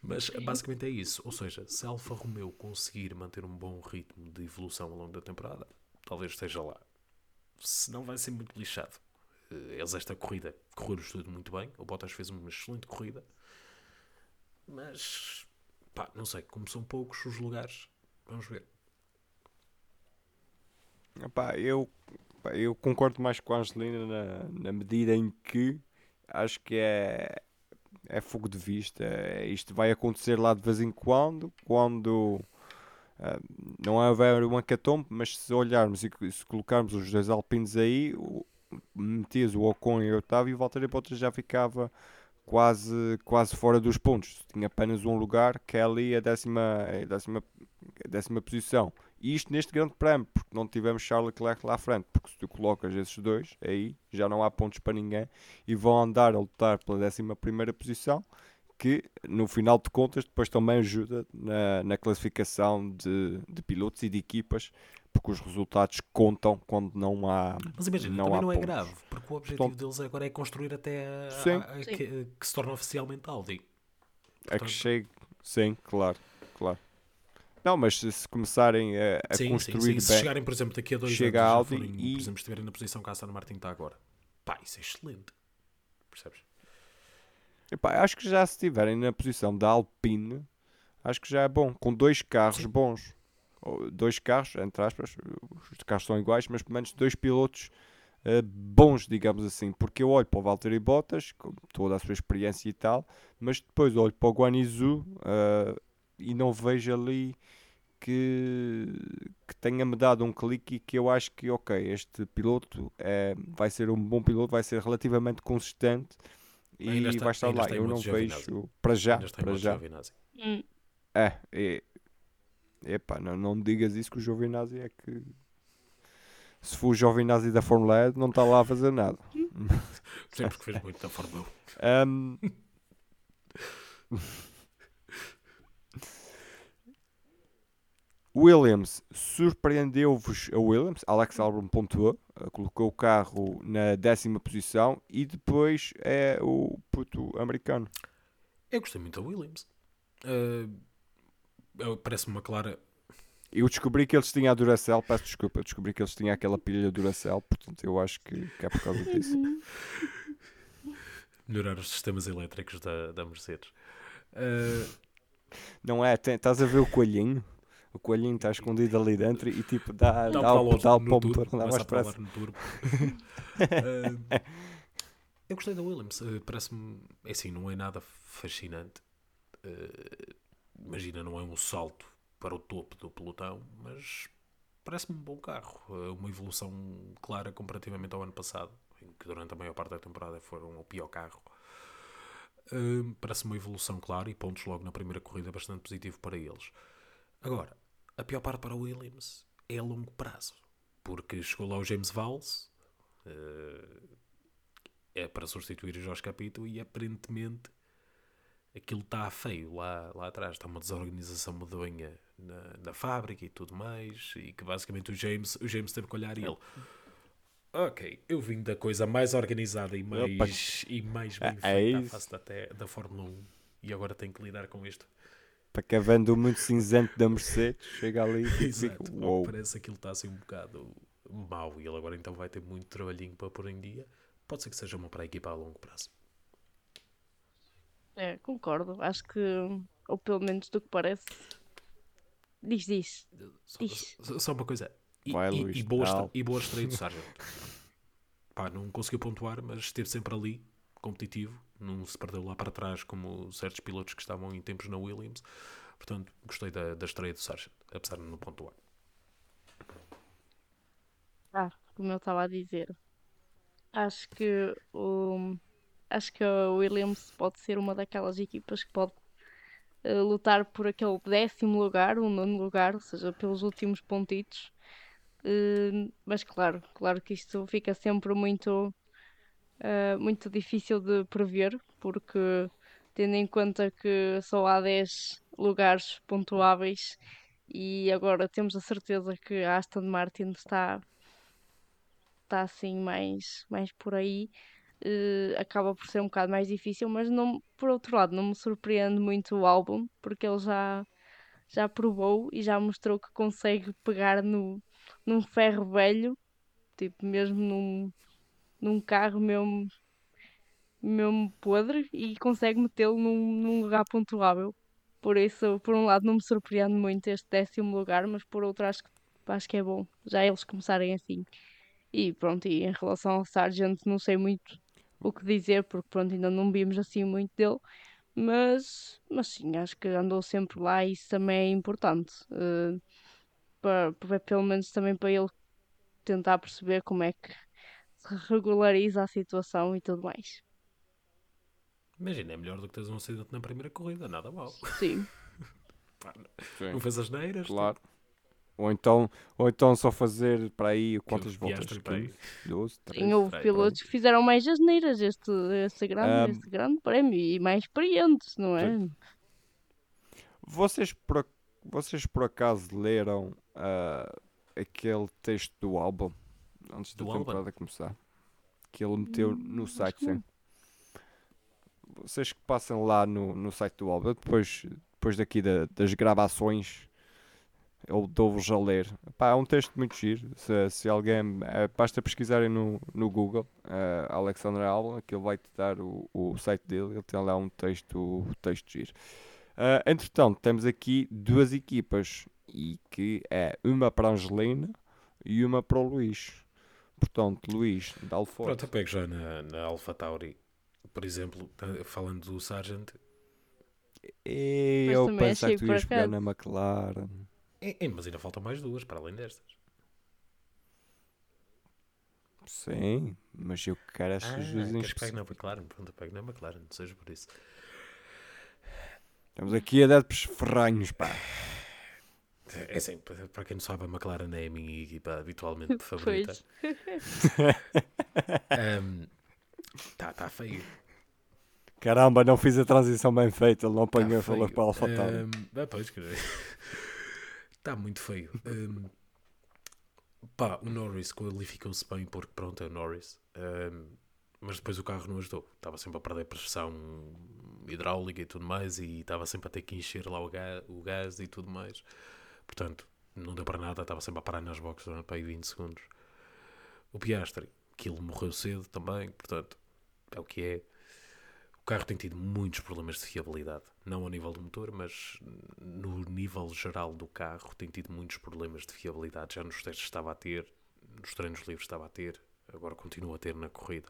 Mas basicamente é isso. Ou seja, se a Alfa Romeo conseguir manter um bom ritmo de evolução ao longo da temporada, talvez esteja lá. Se não, vai ser muito lixado. Eh, Eles, esta corrida, correram tudo muito bem. O Bottas fez uma excelente corrida. Mas, pá, não sei. Como são poucos os lugares, vamos ver. Epá, eu, eu concordo mais com a Angelina na, na medida em que acho que é, é fogo de vista. É- isto vai acontecer lá de vez em quando, quando ah, não houver uma catombe, mas se olharmos e se colocarmos os dois alpinos aí, o- metias o Ocon em oitavo e o Valtteri Bottas já ficava quase, quase fora dos pontos. Tinha apenas um lugar, que é ali a décima, a décima, a décima posição. E isto neste grande prémio, porque não tivemos Charles Leclerc lá à frente. Porque se tu colocas esses dois, aí já não há pontos para ninguém e vão andar a lutar pela décima primeira posição, que no final de contas depois também ajuda na, na classificação de, de pilotos e de equipas, porque os resultados contam quando não há. Mas imagina, não também há não é pontos. grave, porque o objetivo Portanto- deles agora é construir até a, a- a- Sim. que, que se torna oficialmente Audi. É que Portanto- chegue. Sim, claro, claro. Não, mas se, se começarem a, a sim, sim, construir sim. Se bem. chegarem, por exemplo, daqui a dois chega anos, a Audi forem, e- por exemplo, estiverem na posição que a Aston Martin está agora, pá, isso é excelente. Percebes? Epá, acho que já se estiverem na posição da Alpine, acho que já é bom. Com dois carros Sim. bons. Ou dois carros, entre aspas, os carros são iguais, mas pelo menos dois pilotos eh, bons, digamos assim. Porque eu olho para o Valtteri Bottas, com toda a sua experiência e tal, mas depois olho para o Guanizu eh, e não vejo ali que, que tenha-me dado um clique e que eu acho que, ok, este piloto é, vai ser um bom piloto, vai ser relativamente consistente e está- vai estar lá. Eu não vejo para já, para já. Hum, É, é, epá, não, não me digas isso que o Giovinazzi é que se for o Giovinazzi da Fórmula E não está lá a fazer nada. Sempre que fez muito da Fórmula 1. Ahm, Williams surpreendeu-vos a Williams. Alex Albon pontuou, eh, colocou o carro na décima posição e depois é o puto americano. Eu gostei muito da Williams. Eu- Parece-me uma clara. Eu descobri que eles tinham a Duracell, peço desculpa, eu descobri que eles tinham aquela pilha Duracell, portanto eu acho que, que é por causa disso. Melhorar os sistemas elétricos da, da Mercedes. Ah, Não é? Tem- Estás a ver o coelhinho? O coelhinho está escondido ali dentro e tipo dá, Dá dá, o pedal para o motor andar mais depressa. Ah, eu gostei da Williams. ah, Parece-me. É assim, não é nada fascinante. Ah, imagina, não é um salto para o topo do pelotão, mas parece-me um bom carro. Ah, uma evolução clara comparativamente ao ano passado, em que durante a maior parte da temporada foram o pior carro. Ah, parece uma evolução clara e pontos logo na primeira corrida bastante positivo para eles. Agora, a pior parte para o Williams é a longo prazo, porque chegou lá o James Valls, eh, é para substituir o Jorge Capito e aparentemente aquilo está feio lá, lá atrás. Está uma desorganização medonha na, na fábrica e tudo mais. E que basicamente o James, o James teve que olhar e ele. Ok, eu vim da coisa mais organizada e mais, e mais bem É- é feita à face da, da Fórmula 1 e agora tenho que lidar com isto. Para quem vende o muito cinzento da Mercedes, chega ali e fica, Exato. uou. Parece que aquilo está assim um bocado mau e ele agora então vai ter muito trabalhinho para pôr em dia. Pode ser que seja uma para a equipa a longo prazo. É, concordo. Acho que, ou pelo menos do que parece. Diz, diz. Só, Diz. só- só uma coisa. E, Vai, e- Luís, e boa, dá-lo. e boa estreia do Sargent. Pá, não conseguiu pontuar, mas esteve sempre ali, competitivo. Não se perdeu lá para trás como certos pilotos que estavam em tempos na Williams. Portanto, gostei da, da estreia do Sargent, apesar de não pontuar. Ah, como eu estava a dizer. Acho que o. Acho que a Williams pode ser uma daquelas equipas que pode eh, lutar por aquele décimo lugar, o nono lugar, ou seja, pelos últimos pontitos. Eh, mas claro, claro que isto fica sempre muito, eh, muito difícil de prever, porque tendo em conta que só há 10 lugares pontuáveis e agora temos a certeza que a Aston Martin está, está assim mais, mais por aí, eh, acaba por ser um bocado mais difícil, mas não, por outro lado, não me surpreende muito o álbum, porque ele já, já provou e já mostrou que consegue pegar no, num ferro velho, tipo mesmo num, num carro mesmo, mesmo podre e consegue metê-lo num, num lugar pontuável. Por isso, por um lado, não me surpreende muito este décimo lugar, mas por outro, acho que, acho que é bom já eles começarem assim. E pronto, e em relação ao Sargent, não sei muito o que dizer, porque pronto, ainda não vimos assim muito dele, mas, mas sim, acho que andou sempre lá e isso também é importante. eh, para, para- pelo menos também para ele tentar perceber como é que regulariza a situação e tudo mais. Imagina, é melhor do que teres um acidente na primeira corrida, nada mal. Sim, Sim, Não fez as neiras? claro. Ou então, ou então só fazer para aí quantas voltas? Piastri para aí. 15, 12, 13. sim, houve pilotos que fizeram mais asneiras este, este, grande, Ah, este grande prémio e mais experientes, não é? Vocês por, vocês por acaso leram ah, aquele texto do álbum antes da Do temporada começar? Que ele meteu no site, sim. Vocês que passam lá no, no site do eu depois, depois daqui da- das gravações, eu dou-vos a ler. Pá, é um texto muito giro. Se, se alguém. eh, basta pesquisarem no, no Google eh, Alexander Albon, que ele vai-te dar o, o site dele. Ele tem lá um texto, texto giro. Ah, entretanto, temos aqui duas equipas e que é uma para a Angelina e uma para o Luís. Portanto, Luís, dá-lhe Pronto, forte. eu pego já na, na Alpha Tauri, por exemplo, falando do Sargent. E Mas eu pensava que tu ias pegar na McLaren. É, é, mas ainda faltam mais duas, para além destas. Sim, mas eu quero essas Ah, duas em queres que pegue específico. na McLaren? Pronto, eu pego na McLaren, não seja por isso. Estamos aqui a dar ferranhos, pá. É assim, pa- para quem não sabe, a McLaren é a minha equipa habitualmente favorita. Pois. Está tá feio. Caramba, não fiz a transição bem feita. Ele não Tá apanhou e falou para a AlphaTauri. Ahm, ah, pois, Está muito feio. Ahm, pá, o Norris qualificou-se bem porque pronto, é o Norris. Ahm, mas depois o carro não ajudou. Estava sempre a perder pressão hidráulica e tudo mais e estava sempre a ter que encher lá o gás, o gás e tudo mais. Portanto, não deu para nada. Estava sempre a parar nas boxes durante para aí 20 segundos. O Piastri, aquilo morreu cedo também. Portanto, é o que é. O carro tem tido muitos problemas de fiabilidade, não ao nível do motor, mas no nível geral do carro tem tido muitos problemas de fiabilidade. Já nos testes estava a ter, nos treinos livres estava a ter, agora continua a ter na corrida.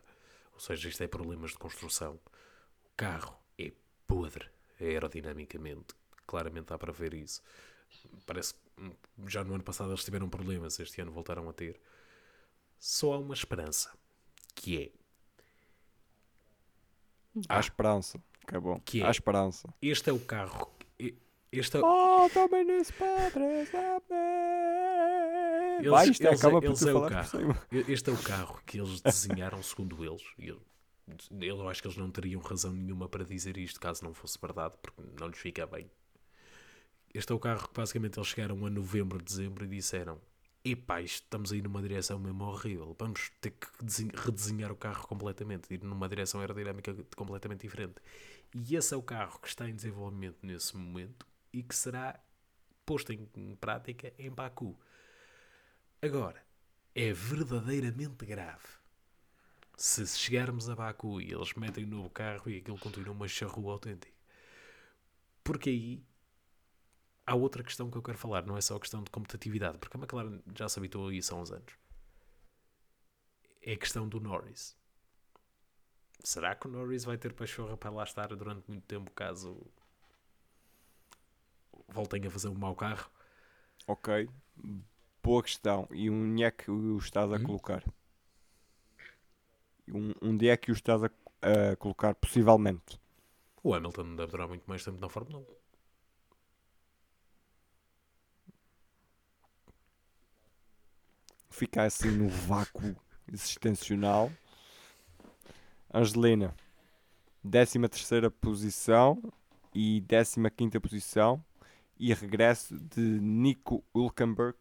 Ou seja, isto é problemas de construção. O carro é podre aerodinamicamente, claramente dá para ver isso. Parece que já no ano passado eles tiveram problemas, este ano voltaram a ter. Só há uma esperança, que é Há esperança. Acabou. Que é? Há esperança. este é o carro. Este é, Oh, também nesse padre, Eles- Vai, isto eles- acaba por eles é o carro. Este é o carro que eles desenharam segundo eles. Eu Eu acho que eles não teriam razão nenhuma para dizer isto caso não fosse verdade, porque não lhes fica bem. Este é o carro que basicamente eles chegaram a novembro, dezembro e disseram: Epá, estamos a ir numa direção mesmo horrível. Vamos ter que desen- redesenhar o carro completamente, ir numa direção aerodinâmica completamente diferente. E esse é o carro que está em desenvolvimento nesse momento e que será posto em prática em Baku. Agora, é verdadeiramente grave se chegarmos a Baku e eles metem o novo carro e aquilo continua uma charrua autêntica. Porque aí há outra questão que eu quero falar, não é só a questão de competitividade, porque a McLaren já se habituou a isso há uns anos. É a questão do Norris. Será que o Norris vai ter pachorra para lá estar durante muito tempo caso voltem a fazer um mau carro? Ok. Boa questão. E onde é que o estás a Hum? colocar? Um, onde é que o estás a, a colocar, possivelmente? O Hamilton não deve durar muito mais tempo na Fórmula 1. Fica assim no vácuo existencial. Angelina, 13 terceira posição e 15 quinta posição. E regresso de Nico Hülkenberg,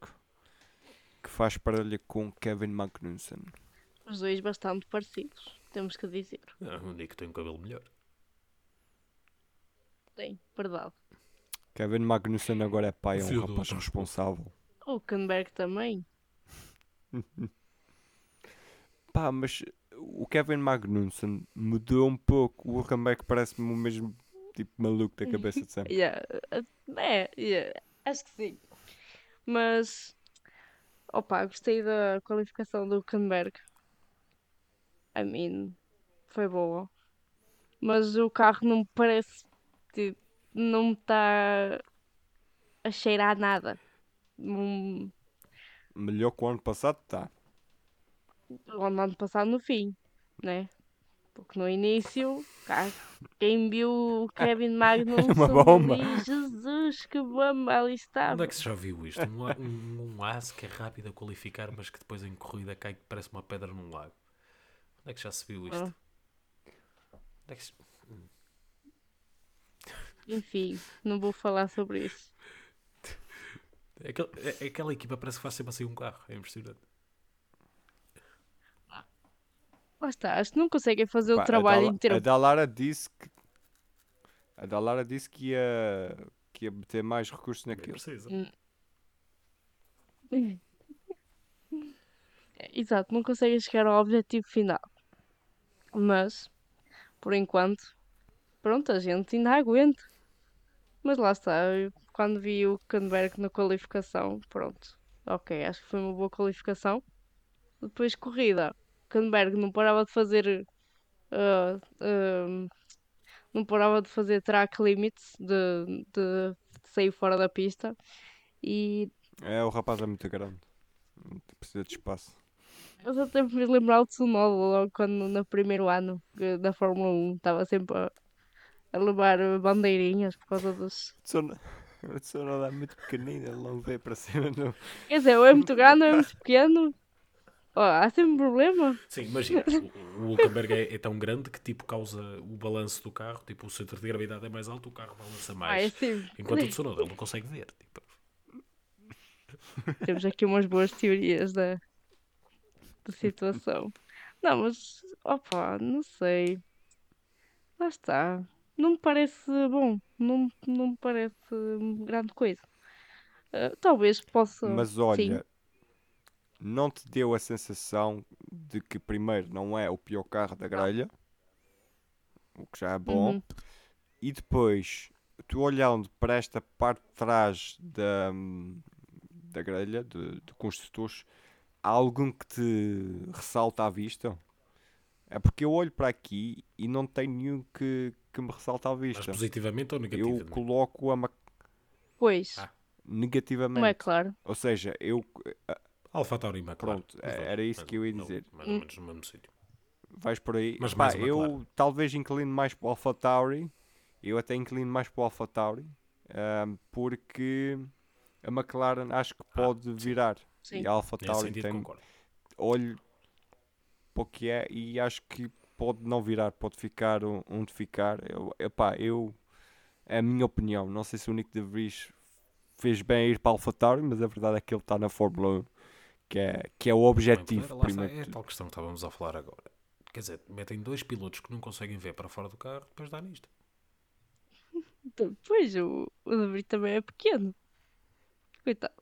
que faz parelha com Kevin Magnussen. Os dois bastante parecidos, temos que dizer. Ah, O Nico tem um cabelo melhor. Tem, verdade. Kevin Magnussen agora é pai, é um rapaz responsável. O Hulkenberg também. Pá, mas o Kevin Magnussen mudou um pouco. O Hülkenberg parece-me o mesmo tipo maluco da cabeça de sempre. Yeah, É, yeah, acho que sim. Mas, opa, gostei da qualificação do Hulkenberg. I mean, foi boa. Mas o carro não me parece, tipo, não me está a cheirar nada. Não- Melhor que o ano passado, tá. o ano passado no fim, né? Porque no início, quem viu o Kevin Magnussen Uma bomba. ali, Jesus, que bomba ali estava. Onde é que se já viu isto? Um, um, um aço que é rápido a qualificar, mas que depois em corrida cai que parece uma pedra num lago. Onde é que já se viu isto? Ah. Onde é que se- Enfim, não vou falar sobre isso. É é- é aquela equipa parece que faz sempre assim um carro. É impressionante. Lá está, acho que não conseguem fazer Pá, o trabalho a, Dala- inteiro. a Dalara disse que a Dalara disse que ia, que ia meter mais recursos naquilo. precisa. Exato, não conseguem chegar ao objetivo final. Mas, por enquanto, pronto, a gente ainda aguenta. Mas lá está, eu, quando vi o Canberg na qualificação, pronto, ok, acho que foi uma boa qualificação. Depois corrida, Canberg não parava de fazer ah, ah, não parava de fazer track limits de, de sair fora da pista e É, o rapaz é muito grande. Precisa de espaço. Eu só tenho me lembrar o Tsunoda logo quando no primeiro ano da Fórmula 1 estava sempre a, a levar bandeirinhas por causa dos. Tsuno- O Tsunoda é muito pequenino, ele não vê para cima. Não. Quer dizer, ou é muito grande ou é muito pequeno. Ó, há sempre um problema. Sim, imagina, o, o Hulkenberg é, é tão grande que tipo causa o balanço do carro, tipo o centro de gravidade é mais alto, o carro balança Ah, é mais. assim. Enquanto o Tsunoda ele não consegue ver. Tipo, Temos aqui umas boas teorias da, da situação. Não, mas opa, não sei. Lá está. Não me parece bom. Não, não me parece grande coisa. Ah, talvez possa. Mas sim. olha, não te deu a sensação de que primeiro não é o pior carro da grelha, o que já é bom, Uhum. e depois tu olhando para esta parte de trás da, da grelha, de, de construtores, há algum que te ressalta à vista? É porque eu olho para aqui e não tem nenhum que, que me ressalta à mas vista. positivamente ou Eu negativamente? coloco a ma- Pois, Ah, negativamente. não é claro. Ou seja, eu Alfa Tauri e McLaren. Pronto, Os é- era isso mais- que eu ia não, dizer. Mais ou menos no mesmo sítio. vais por aí. Mas Pá, eu talvez inclino mais para o Alpha Tauri. Eu até inclino mais para o Alpha Tauri. ahm, porque a McLaren acho que pode virar. Sim. E a Alpha Nesse Tauri tem concordo. olho para o que é e acho que pode não virar, pode ficar onde ficar. Eu, epá, eu, é a minha opinião. Não sei se o Nick de Vries fez bem a ir para AlphaTauri, mas a verdade é que ele está na Fórmula 1, que é, que é o Bem, objetivo. está, primeiro é a tal questão que estávamos a falar agora. Quer dizer, metem dois pilotos que não conseguem ver para fora do carro, depois dá nisto. Pois, o, o De Vries também é pequeno. Coitado.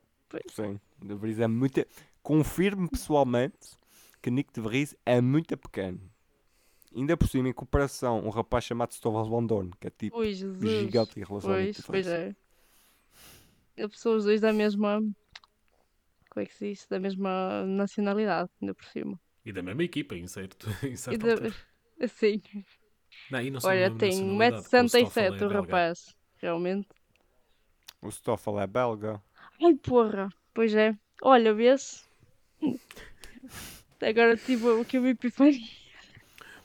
Sim, o de Vries é muito. Confirmo pessoalmente que Nick de Vries é muito pequeno. Ainda por cima, em comparação, um rapaz chamado Stoffel Van Dorn, que é tipo Ui, Jesus. gigante em relação a Pois, de pois é. Eles são os dois da mesma. Como é que se diz? Da mesma nacionalidade, ainda por cima. E da mesma equipa, em certo, em E certa da-. Assim. Não, e não Olha, tem nacionalidade, porque o Stoffel 1,67m é o belga. rapaz. Realmente. O Stoffel é belga. Ai, porra. Pois é. Olha, vês? Agora tive o que eu me epifania.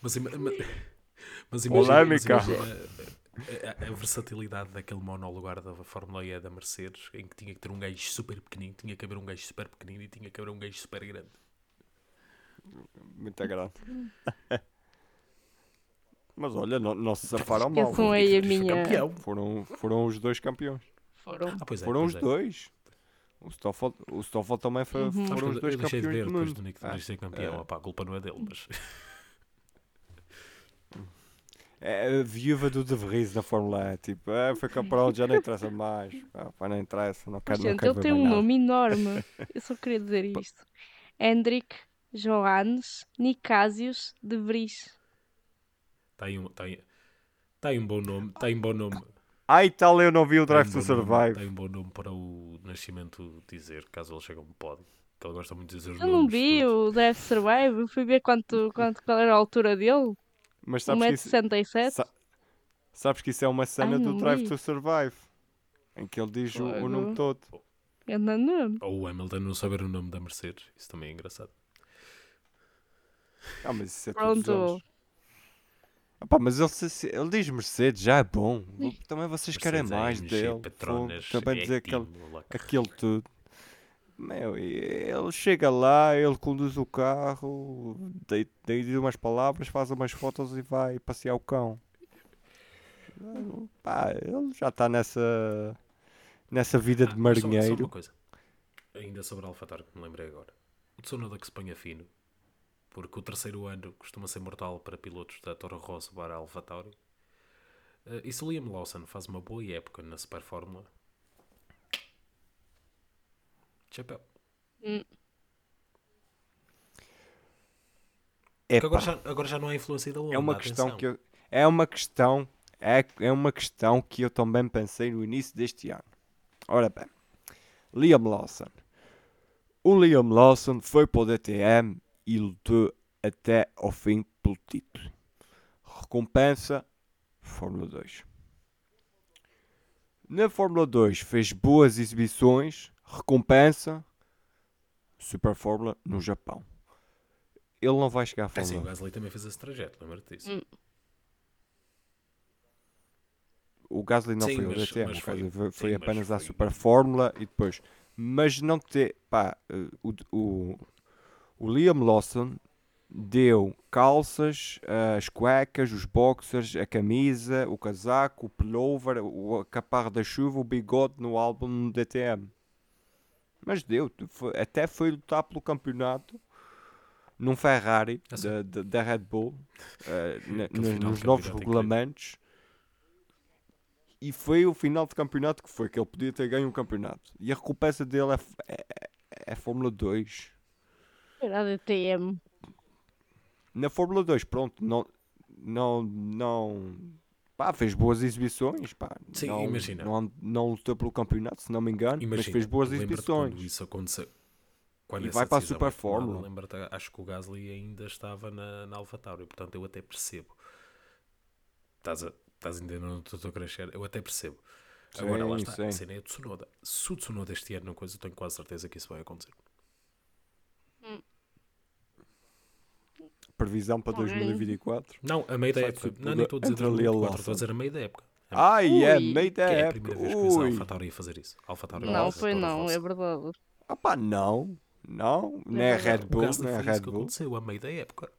Mas, mas imagina, mas imagina a, a- a versatilidade daquele monolugar da Fórmula E da Mercedes, em que tinha que ter um gajo super pequenino, tinha que haver um gajo super pequenino e tinha que haver um gajo super grande. Muito grande. Mas olha, não, não se safaram mal. Aí a minha. Campeão. Foram, foram os dois campeões. Foram. Ah, pois é, foram pois os é. dois. O Stoffel, o Stoffel também foi, Uhum. Foram os dois eu deixei de campeões ver depois do Nick de Ah, ser campeão. é. Opá, a culpa não é dele, mas É a viúva do De Vries na Fórmula E. Tipo, é, foi campeão, já não interessa mais. Ah, pá, não interessa, não quero, não Gente, quero ele tem um nada. nome enorme. Eu só queria dizer isto. Hendrik Johannes Nicásios de Vries. aí, um, tá aí um bom nome. Aí um bom nome. Ai, tal, eu não vi o Drive um to nome- Survive. Tá aí um bom nome para o nascimento dizer, caso ele chegue a um pódio. Que ele gosta muito de dizer os Eu não vi o Death Survive. Eu fui ver quanto, quanto, qual era a altura dele. Mas sabes que, isso, 1,67m. sa- sabes que isso é uma cena Ai, do não Drive vi. to Survive. Em que ele diz o, o nome todo. Nome. Ou o Hamilton não saber o nome da Mercedes. Isso também é engraçado. Ah, mas isso é. Pronto. Ah, pá, mas ele, ele diz Mercedes, já é bom. Também vocês querem Mercedes mais AMG, dele. Petronas, Também dizer aquele, aquilo tudo. Meu, ele chega lá, ele conduz o carro, diz umas palavras, faz umas fotos e vai passear o cão. Pá, ele já está nessa, nessa vida de Ah, mas só- Só, marinheiro. uma coisa. Ainda sobre a AlphaTauri que me lembrei agora. O Tsunoda que se ponha fino. Porque o terceiro ano costuma ser mortal para pilotos da Toro Rosso para a AlphaTauri. Eh, e se o Liam Lawson faz uma boa época na Super Fórmula? Chapéu. É, Porque agora já, agora já não há influência da é uma questão atenção. que eu, é uma questão é, é uma questão que eu também pensei no início deste ano. Ora bem, Liam Lawson. O Liam Lawson foi para o DTM e lutou até ao fim pelo título. Recompensa Fórmula 2. Na Fórmula 2 fez boas exibições, recompensa Super Fórmula no Japão. Ele não vai chegar à É assim, Fórmula o Gasly também fez esse trajeto, lembra-te disso? Hum. O Gasly não Sim, foi ao mas- DTM, mas o foi- foi, foi sim, apenas à Super Fórmula e depois. Mas não ter. Pá, eh, o, o, o Liam Lawson deu calças, eh, as cuecas, os boxers, a camisa, o casaco, o pullover, o a capar da chuva, o bigode no álbum no DTM. Mas deu, foi- até foi lutar pelo campeonato num Ferrari Ah, da, da, da Red Bull, na- Aquele nos- nos novos regulamentos. E foi o final de campeonato que foi, que ele podia ter ganho um campeonato. E a recompensa dele é, é, é- é Fórmula 2. Era a DTM. Na Fórmula 2, pronto, não, não, não, pá, fez boas exibições, pá. Sim, não, imagina. Não, não lutou pelo campeonato, se não me engano, mas Imagina, fez boas exibições. Quando isso aconteceu. Quando E vai para a decisão Super Fórmula. Lembra-te, acho que o Gasly ainda estava na, na AlphaTauri, portanto eu até percebo. Estás a, estás a entender onde estou a crescer? Eu até percebo. Agora lá Sim, está, sim. a cena é o Tsunoda. Se o Tsunoda este ano não coisa, eu tenho quase certeza que isso vai acontecer. Previsão para Ok. 2024. Não, a meio da época. Não, nem estou a dizer entra ali a 2024, estou a dizer a meio da época. É, Ai, é, meio da que é a época. primeira vez que a AlphaTauri a fazer isso. AlphaTauri Não, foi não, é verdade. Ah pá, não, não, nem a. Red Bull, nem a foi Red isso que Bull. aconteceu a meio da época.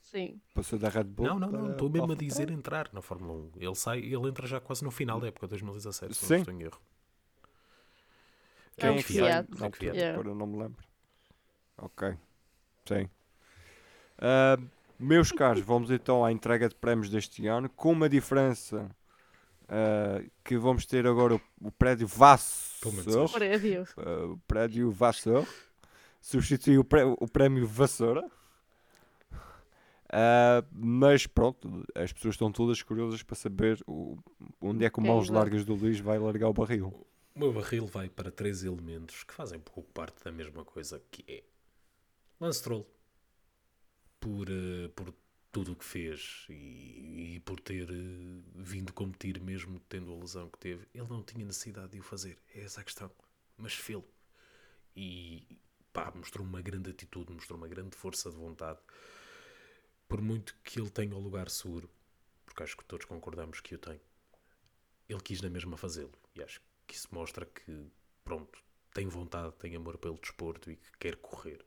Sim. Passou da Red Bull. Não, não, não. Estou mesmo a dizer Tauri. entrar na Fórmula 1. Ele sai, ele entra já quase no final da época 2017, se Sim. não estou em erro. Quem É é o Fiat. sai? É Na o altura, Fiat. Yeah. agora eu não me lembro. Ok. Sim. Ah, meus caros, vamos então à entrega de prémios deste ano, com uma diferença ah, que vamos ter agora o, o prédio isso. Prédio. ah, o prédio Vasseur. Substituiu o, pré- o prémio Vassoura. Ah, mas pronto, as pessoas estão todas curiosas para saber o- onde é que o Mãos vai? Largas do Luís vai largar o barril. O meu barril vai para três elementos que fazem pouco parte da mesma coisa que é Lance Stroll por, eh, por tudo o que fez e, e por ter eh, vindo competir mesmo tendo a lesão que teve. Ele não tinha necessidade de o fazer, é essa a questão. Mas fê-lo. E pá, mostrou uma grande atitude, mostrou uma grande força de vontade. Por muito que ele tenha o lugar seguro, porque acho que todos concordamos que o tem ele quis na mesma fazê-lo. E acho que isso mostra que, pronto, tem vontade, tem amor pelo desporto e que quer correr.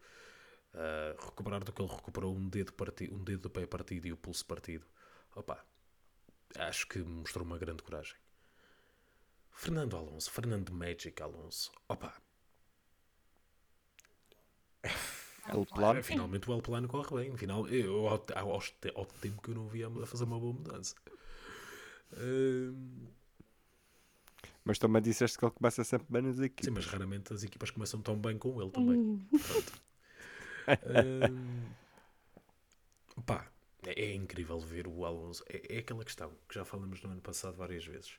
Ah, recuperar do que ele recuperou um dedo, um dedo do pé partido e o pulso partido. Opa, acho que mostrou uma grande coragem. Fernando Alonso, Fernando Magic Alonso. Opa, El Plano. finalmente o El Plano corre bem. Final, eu, ao, ao, ao te- ao tempo que eu não via a fazer uma boa mudança. Mas também disseste que ele começa sempre bem nas equipes. Sim, mas raramente as equipas começam tão bem com ele também. Hum. Pronto. Ahm, pá, é, é incrível ver o Alonso. É, é aquela questão que já falamos no ano passado várias vezes.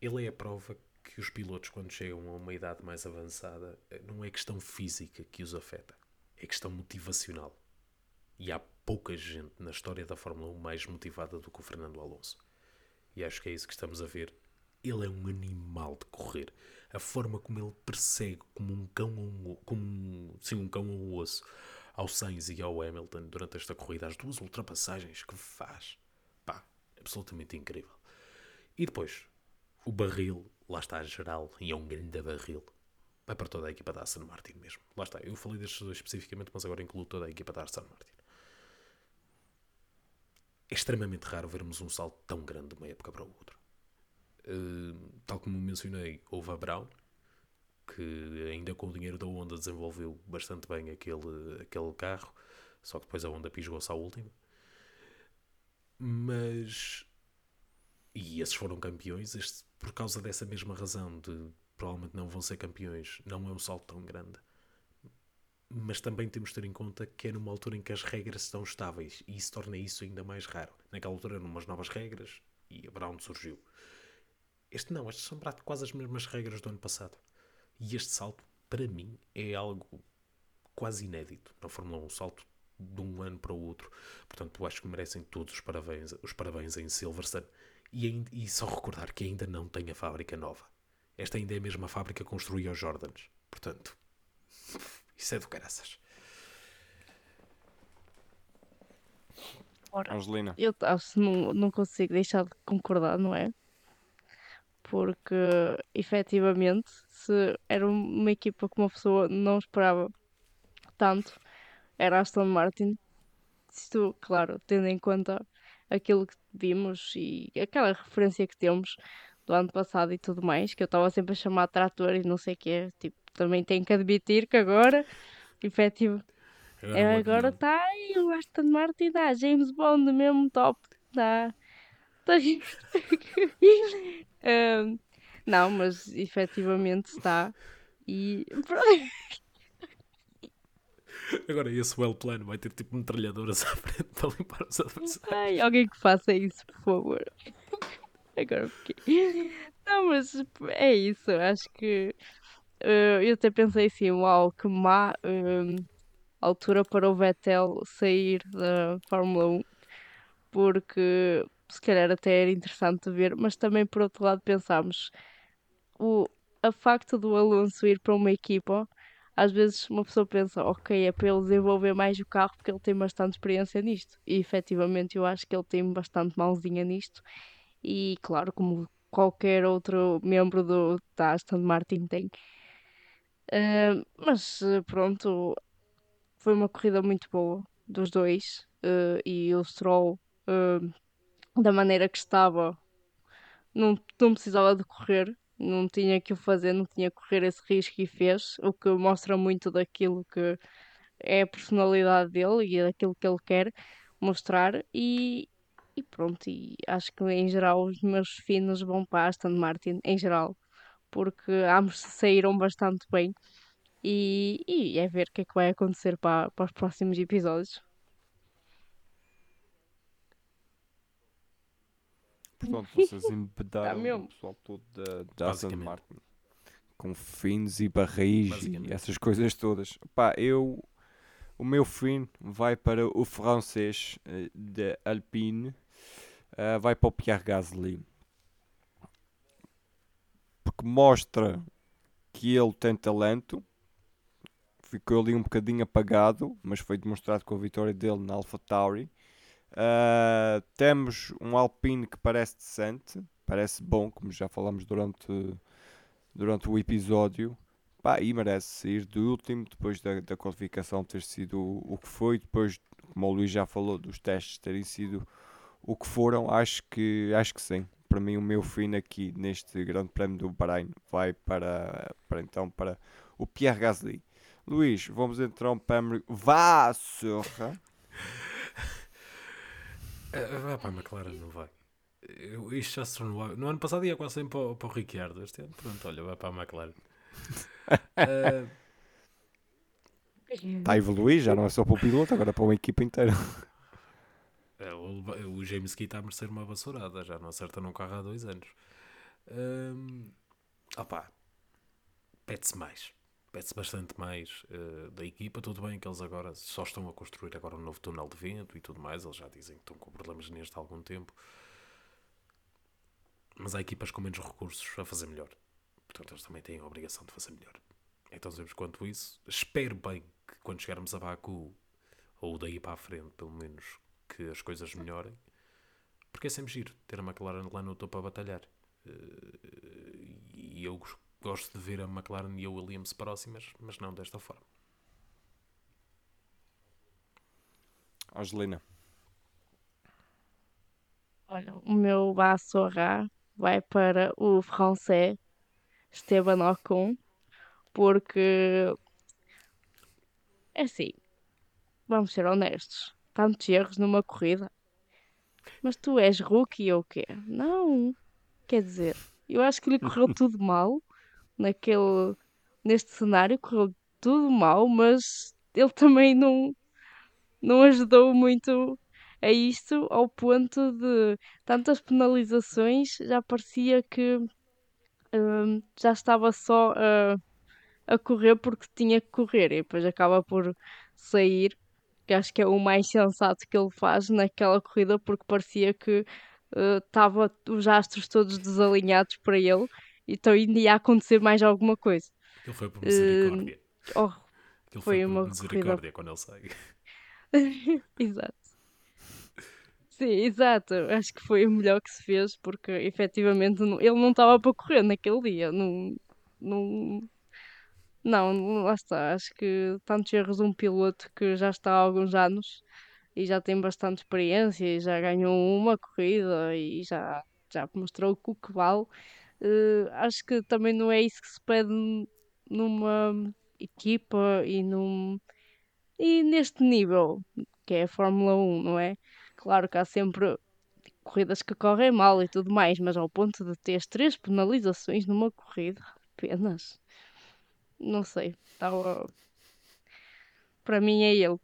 Ele é a prova que os pilotos, quando chegam a uma idade mais avançada, eh, não é questão física que os afeta, é questão motivacional. E há pouca gente na história da Fórmula 1 mais motivada do que o Fernando Alonso. E acho que é isso que estamos a ver. Ele é um animal de correr. A forma como ele persegue como um cão um, como sim, um cão um osso ao Sainz e ao Hamilton durante esta corrida, as duas ultrapassagens que faz. Pá, absolutamente incrível. E depois, o barril, lá está geral, e é um grande barril. Vai para toda a equipa da Aston Martin mesmo. Lá está, eu falei destes dois especificamente, mas agora incluo toda a equipa da Aston Martin. É extremamente raro vermos um salto tão grande de uma época para outra. Uh, tal como mencionei, houve a Brown, que ainda com o dinheiro da Honda desenvolveu bastante bem aquele, aquele carro, só que depois a Honda pisgou-se à última. Mas. E esses foram campeões, este, por causa dessa mesma razão de provavelmente não vão ser campeões, não é um salto tão grande. Mas também temos de ter em conta que é numa altura em que as regras estão estáveis e isso torna isso ainda mais raro. Naquela altura eram umas novas regras e a Brown surgiu. Este não, estas são quase as mesmas regras do ano passado. E este salto, para mim, é algo quase inédito na Fórmula 1. Um salto de um ano para o outro. Portanto, eu acho que merecem todos os parabéns, os parabéns em Silverstone. E, ainda- e só recordar que ainda não tem a fábrica nova. Esta ainda é a mesma fábrica que construía os Jordans. Portanto, isso é do caraças. Angelina. Eu não, não consigo deixar de concordar, não é? Porque efetivamente, se era uma equipa que uma pessoa não esperava tanto, era a Aston Martin. Isto, claro, tendo em conta aquilo que vimos e aquela referência que temos do ano passado e tudo mais, que eu estava sempre a chamar de trator e não sei o quê. Tipo, também tenho que admitir que agora, efetivo, Agora, é, agora está aí o Aston Martin, dá James Bond mesmo top, dá. Tá não, mas efetivamente está. E Agora esse well plano vai ter tipo metralhadoras à frente para limpar os adversários. Ai, alguém que faça isso, por favor. Agora fiquei. Não, mas é isso. Acho que eh, eu até pensei assim, uau, que má eh, altura para o Vettel sair da Fórmula 1, porque se calhar até era interessante ver, mas também por outro lado pensámos o a facto do Alonso ir para uma equipa, às vezes uma pessoa pensa, ok, é para ele desenvolver mais o carro porque ele tem bastante experiência nisto. E efetivamente eu acho que ele tem bastante mãozinha nisto. E claro, como qualquer outro membro do, da Aston Martin tem. Ah, mas pronto, foi uma corrida muito boa. dos dois eh, e o Stroll, eh, da maneira que estava, não, não precisava de correr, não tinha que o fazer, não tinha que correr esse risco e fez, o que mostra muito daquilo que é a personalidade dele e daquilo que ele quer mostrar e, e pronto, e acho que em geral os meus finos vão para Aston Martin, em geral, porque ambos saíram bastante bem e, e é ver o que é que vai acontecer para, para os próximos episódios. Portanto, vocês embedaram o pessoal todo da, da Aston. Martin. Com fins e barris e essas coisas todas. Pá, eu... O meu fim vai para o francês eh, da Alpine. eh, vai para o Pierre Gasly. Porque mostra que ele tem talento. Ficou ali um bocadinho apagado, mas foi demonstrado com a vitória dele na AlphaTauri. Uh, temos um Alpine que parece decente, parece bom, como já falamos durante, durante o episódio. Pá, e merece ir de último, depois da, da qualificação ter sido o, que foi, depois, como o Luís já falou, dos testes terem sido o que foram. Acho que, acho que sim. Para mim, o meu fim aqui neste Grande Prémio do Bahrein vai para, para então para o Pierre Gasly. Luís, vamos então para Vassoura. Vai para a McLaren, não vai. Eu, isto já se tornou. No ano passado ia quase sempre para, o- para o Ricciardo. Este ano, pronto, olha, vai para a McLaren. Eh, Está a evoluir, já não é só para o piloto, agora para uma equipa inteira. É, o, o James Key está a merecer uma vassourada, já não acerta num carro há dois anos. Hum, opá, pede-se mais. Pede-se bastante mais eh, da equipa. Tudo bem que eles agora só estão a construir agora um novo túnel de vento e tudo mais. Eles já dizem que estão com problemas neste há algum tempo. Mas há equipas com menos recursos a fazer melhor. Portanto, eles também têm a obrigação de fazer melhor. Então, sabemos quanto isso. Espero bem que quando chegarmos a Baku, ou daí para a frente, pelo menos, que as coisas melhorem. Porque é sempre giro ter a McLaren lá no topo a batalhar. Eh, E eu gosto de ver a McLaren e a Williams próximas, mas não desta forma. Angelina. Olha, o meu Vassoura vai para o francês Esteban Ocon, porque é assim, vamos ser honestos, tantos erros numa corrida, mas tu és rookie ou quê? Não, quer dizer, eu acho que lhe correu tudo mal naquele, neste cenário, correu tudo mal, mas ele também não, não ajudou muito a isto ao ponto de tantas penalizações, já parecia que hum, já estava só a, a correr porque tinha que correr e depois acaba por sair, que acho que é o mais sensato que ele faz naquela corrida porque parecia que estava os astros todos desalinhados para ele, então ainda ia acontecer mais alguma coisa. Ele foi por misericórdia. Oh, Ele foi foi, uma por misericórdia quando ele sai. Exato. Sim, exato. Acho que foi o melhor que se fez porque efetivamente ele não estava para correr naquele dia. Não, não, não, lá está. Acho que tantos erros um piloto que já está há alguns anos e já tem bastante experiência e já ganhou uma corrida e já, já mostrou o que vale. Eh, acho que também não é isso que se pede num- numa equipa e num, e neste nível, que é a Fórmula 1, não é? Claro que há sempre corridas que correm mal e tudo mais, mas ao ponto de ter três penalizações numa corrida, apenas. Não sei. Estava... Para mim é ele.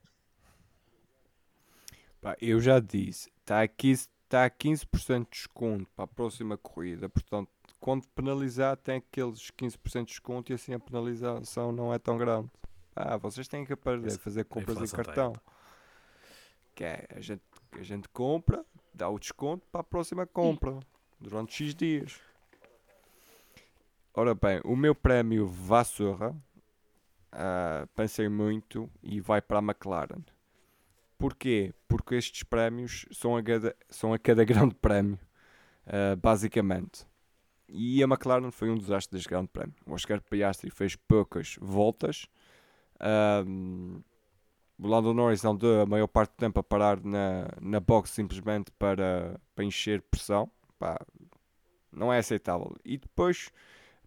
Eu já disse, está aqui está a 15% de desconto para a próxima corrida, portanto, quando penalizar tem aqueles 15% de desconto e assim a penalização não é tão grande. Ah, vocês têm que aprender a fazer compras em tá cartão. alta. Que é, a gente, a gente compra, dá o desconto para a próxima compra, durante X dias. Ora bem, o meu prémio Vassoura, ah, pensei muito e vai para a McLaren. Porquê? Porque estes prémios são a cada, são a cada grande prémio, ah, basicamente. E a McLaren foi um desastre deste grande prémio. O Oscar Piastri fez poucas voltas. ahm, o Lando Norris andou a maior parte do tempo a parar na, na box simplesmente para, para encher pressão. Pá, não é aceitável. E depois,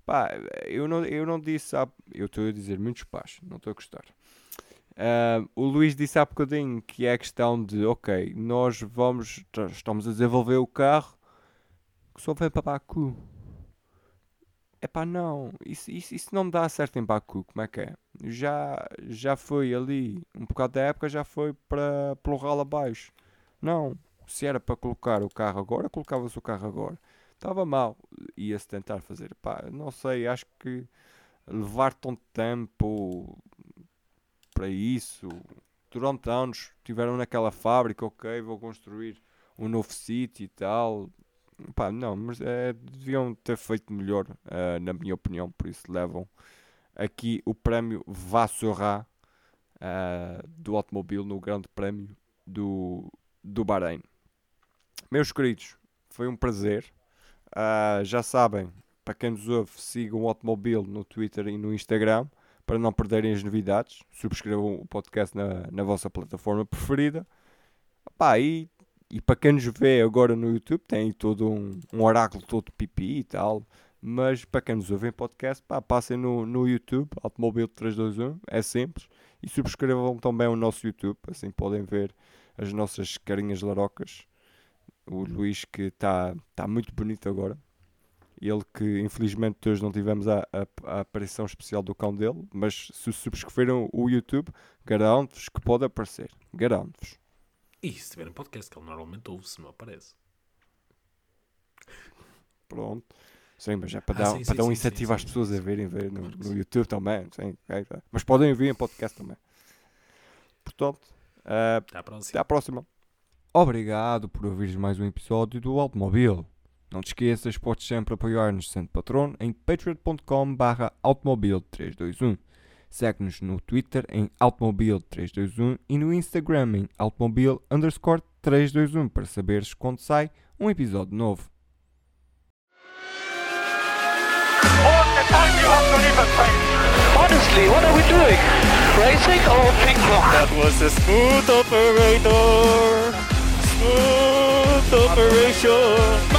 pá, eu não, eu não disse, eu estou a dizer muitos pás, não estou a gostar. Ah, o Luís disse há bocadinho que é a questão de, ok, nós vamos, estamos a desenvolver o carro que só vem para Baku. É pá, não, isso, isso, isso não dá certo em Baku, como é que é? Já, já foi ali, um bocado da época já foi para pelo ralo abaixo. Não, se era para colocar o carro agora, colocava-se o carro agora. Estava mal, ia-se tentar fazer. Pá, não sei, acho que levar tanto tempo para isso, durante anos tiveram naquela fábrica, ok, vou construir um novo sítio e tal. Pá, não, mas é, deviam ter feito melhor, eh, na minha opinião, por isso levam aqui o prémio Vassoura eh, do automóvel no Grande Prémio do, do Bahrein. Meus queridos, foi um prazer. Ah, já sabem, para quem nos ouve, sigam o automóvel no Twitter e no Instagram para não perderem as novidades. Subscrevam o podcast na, na vossa plataforma preferida. Pá, e, e para quem nos vê agora no YouTube, tem todo um, um oráculo todo pipi e tal. Mas para quem nos ouve em podcast, pá, passem no, no YouTube, Automóvel 321, é simples. E subscrevam também o nosso YouTube, assim podem ver as nossas carinhas larocas. O Luís que está tá muito bonito agora. Ele que infelizmente hoje não tivemos a, a- a aparição especial do cão dele, mas se subscreveram o YouTube, garanto-vos que pode aparecer. Garanto-vos. E se tiverem podcast, que ele normalmente ouve, se não aparece. Pronto. Sim, mas é para Ah, dar, sim, para sim, dar um sim, incentivo às pessoas a verem ver no, no. YouTube também. Sim, ok, tá. Mas podem ouvir em podcast também. Portanto, ah, Até à próxima. até à próxima. Obrigado por ouvires mais um episódio do Automobil. Não te esqueças, podes sempre apoiar-nos sendo patrono em patreon.com barra automobil321. Segue-nos no Twitter em automobil321 e no Instagram em automobil underscore 321 para saberes quando sai um episódio novo. Honestly, what are we doing? Racing or? That was a smooth operator. Smooth operation.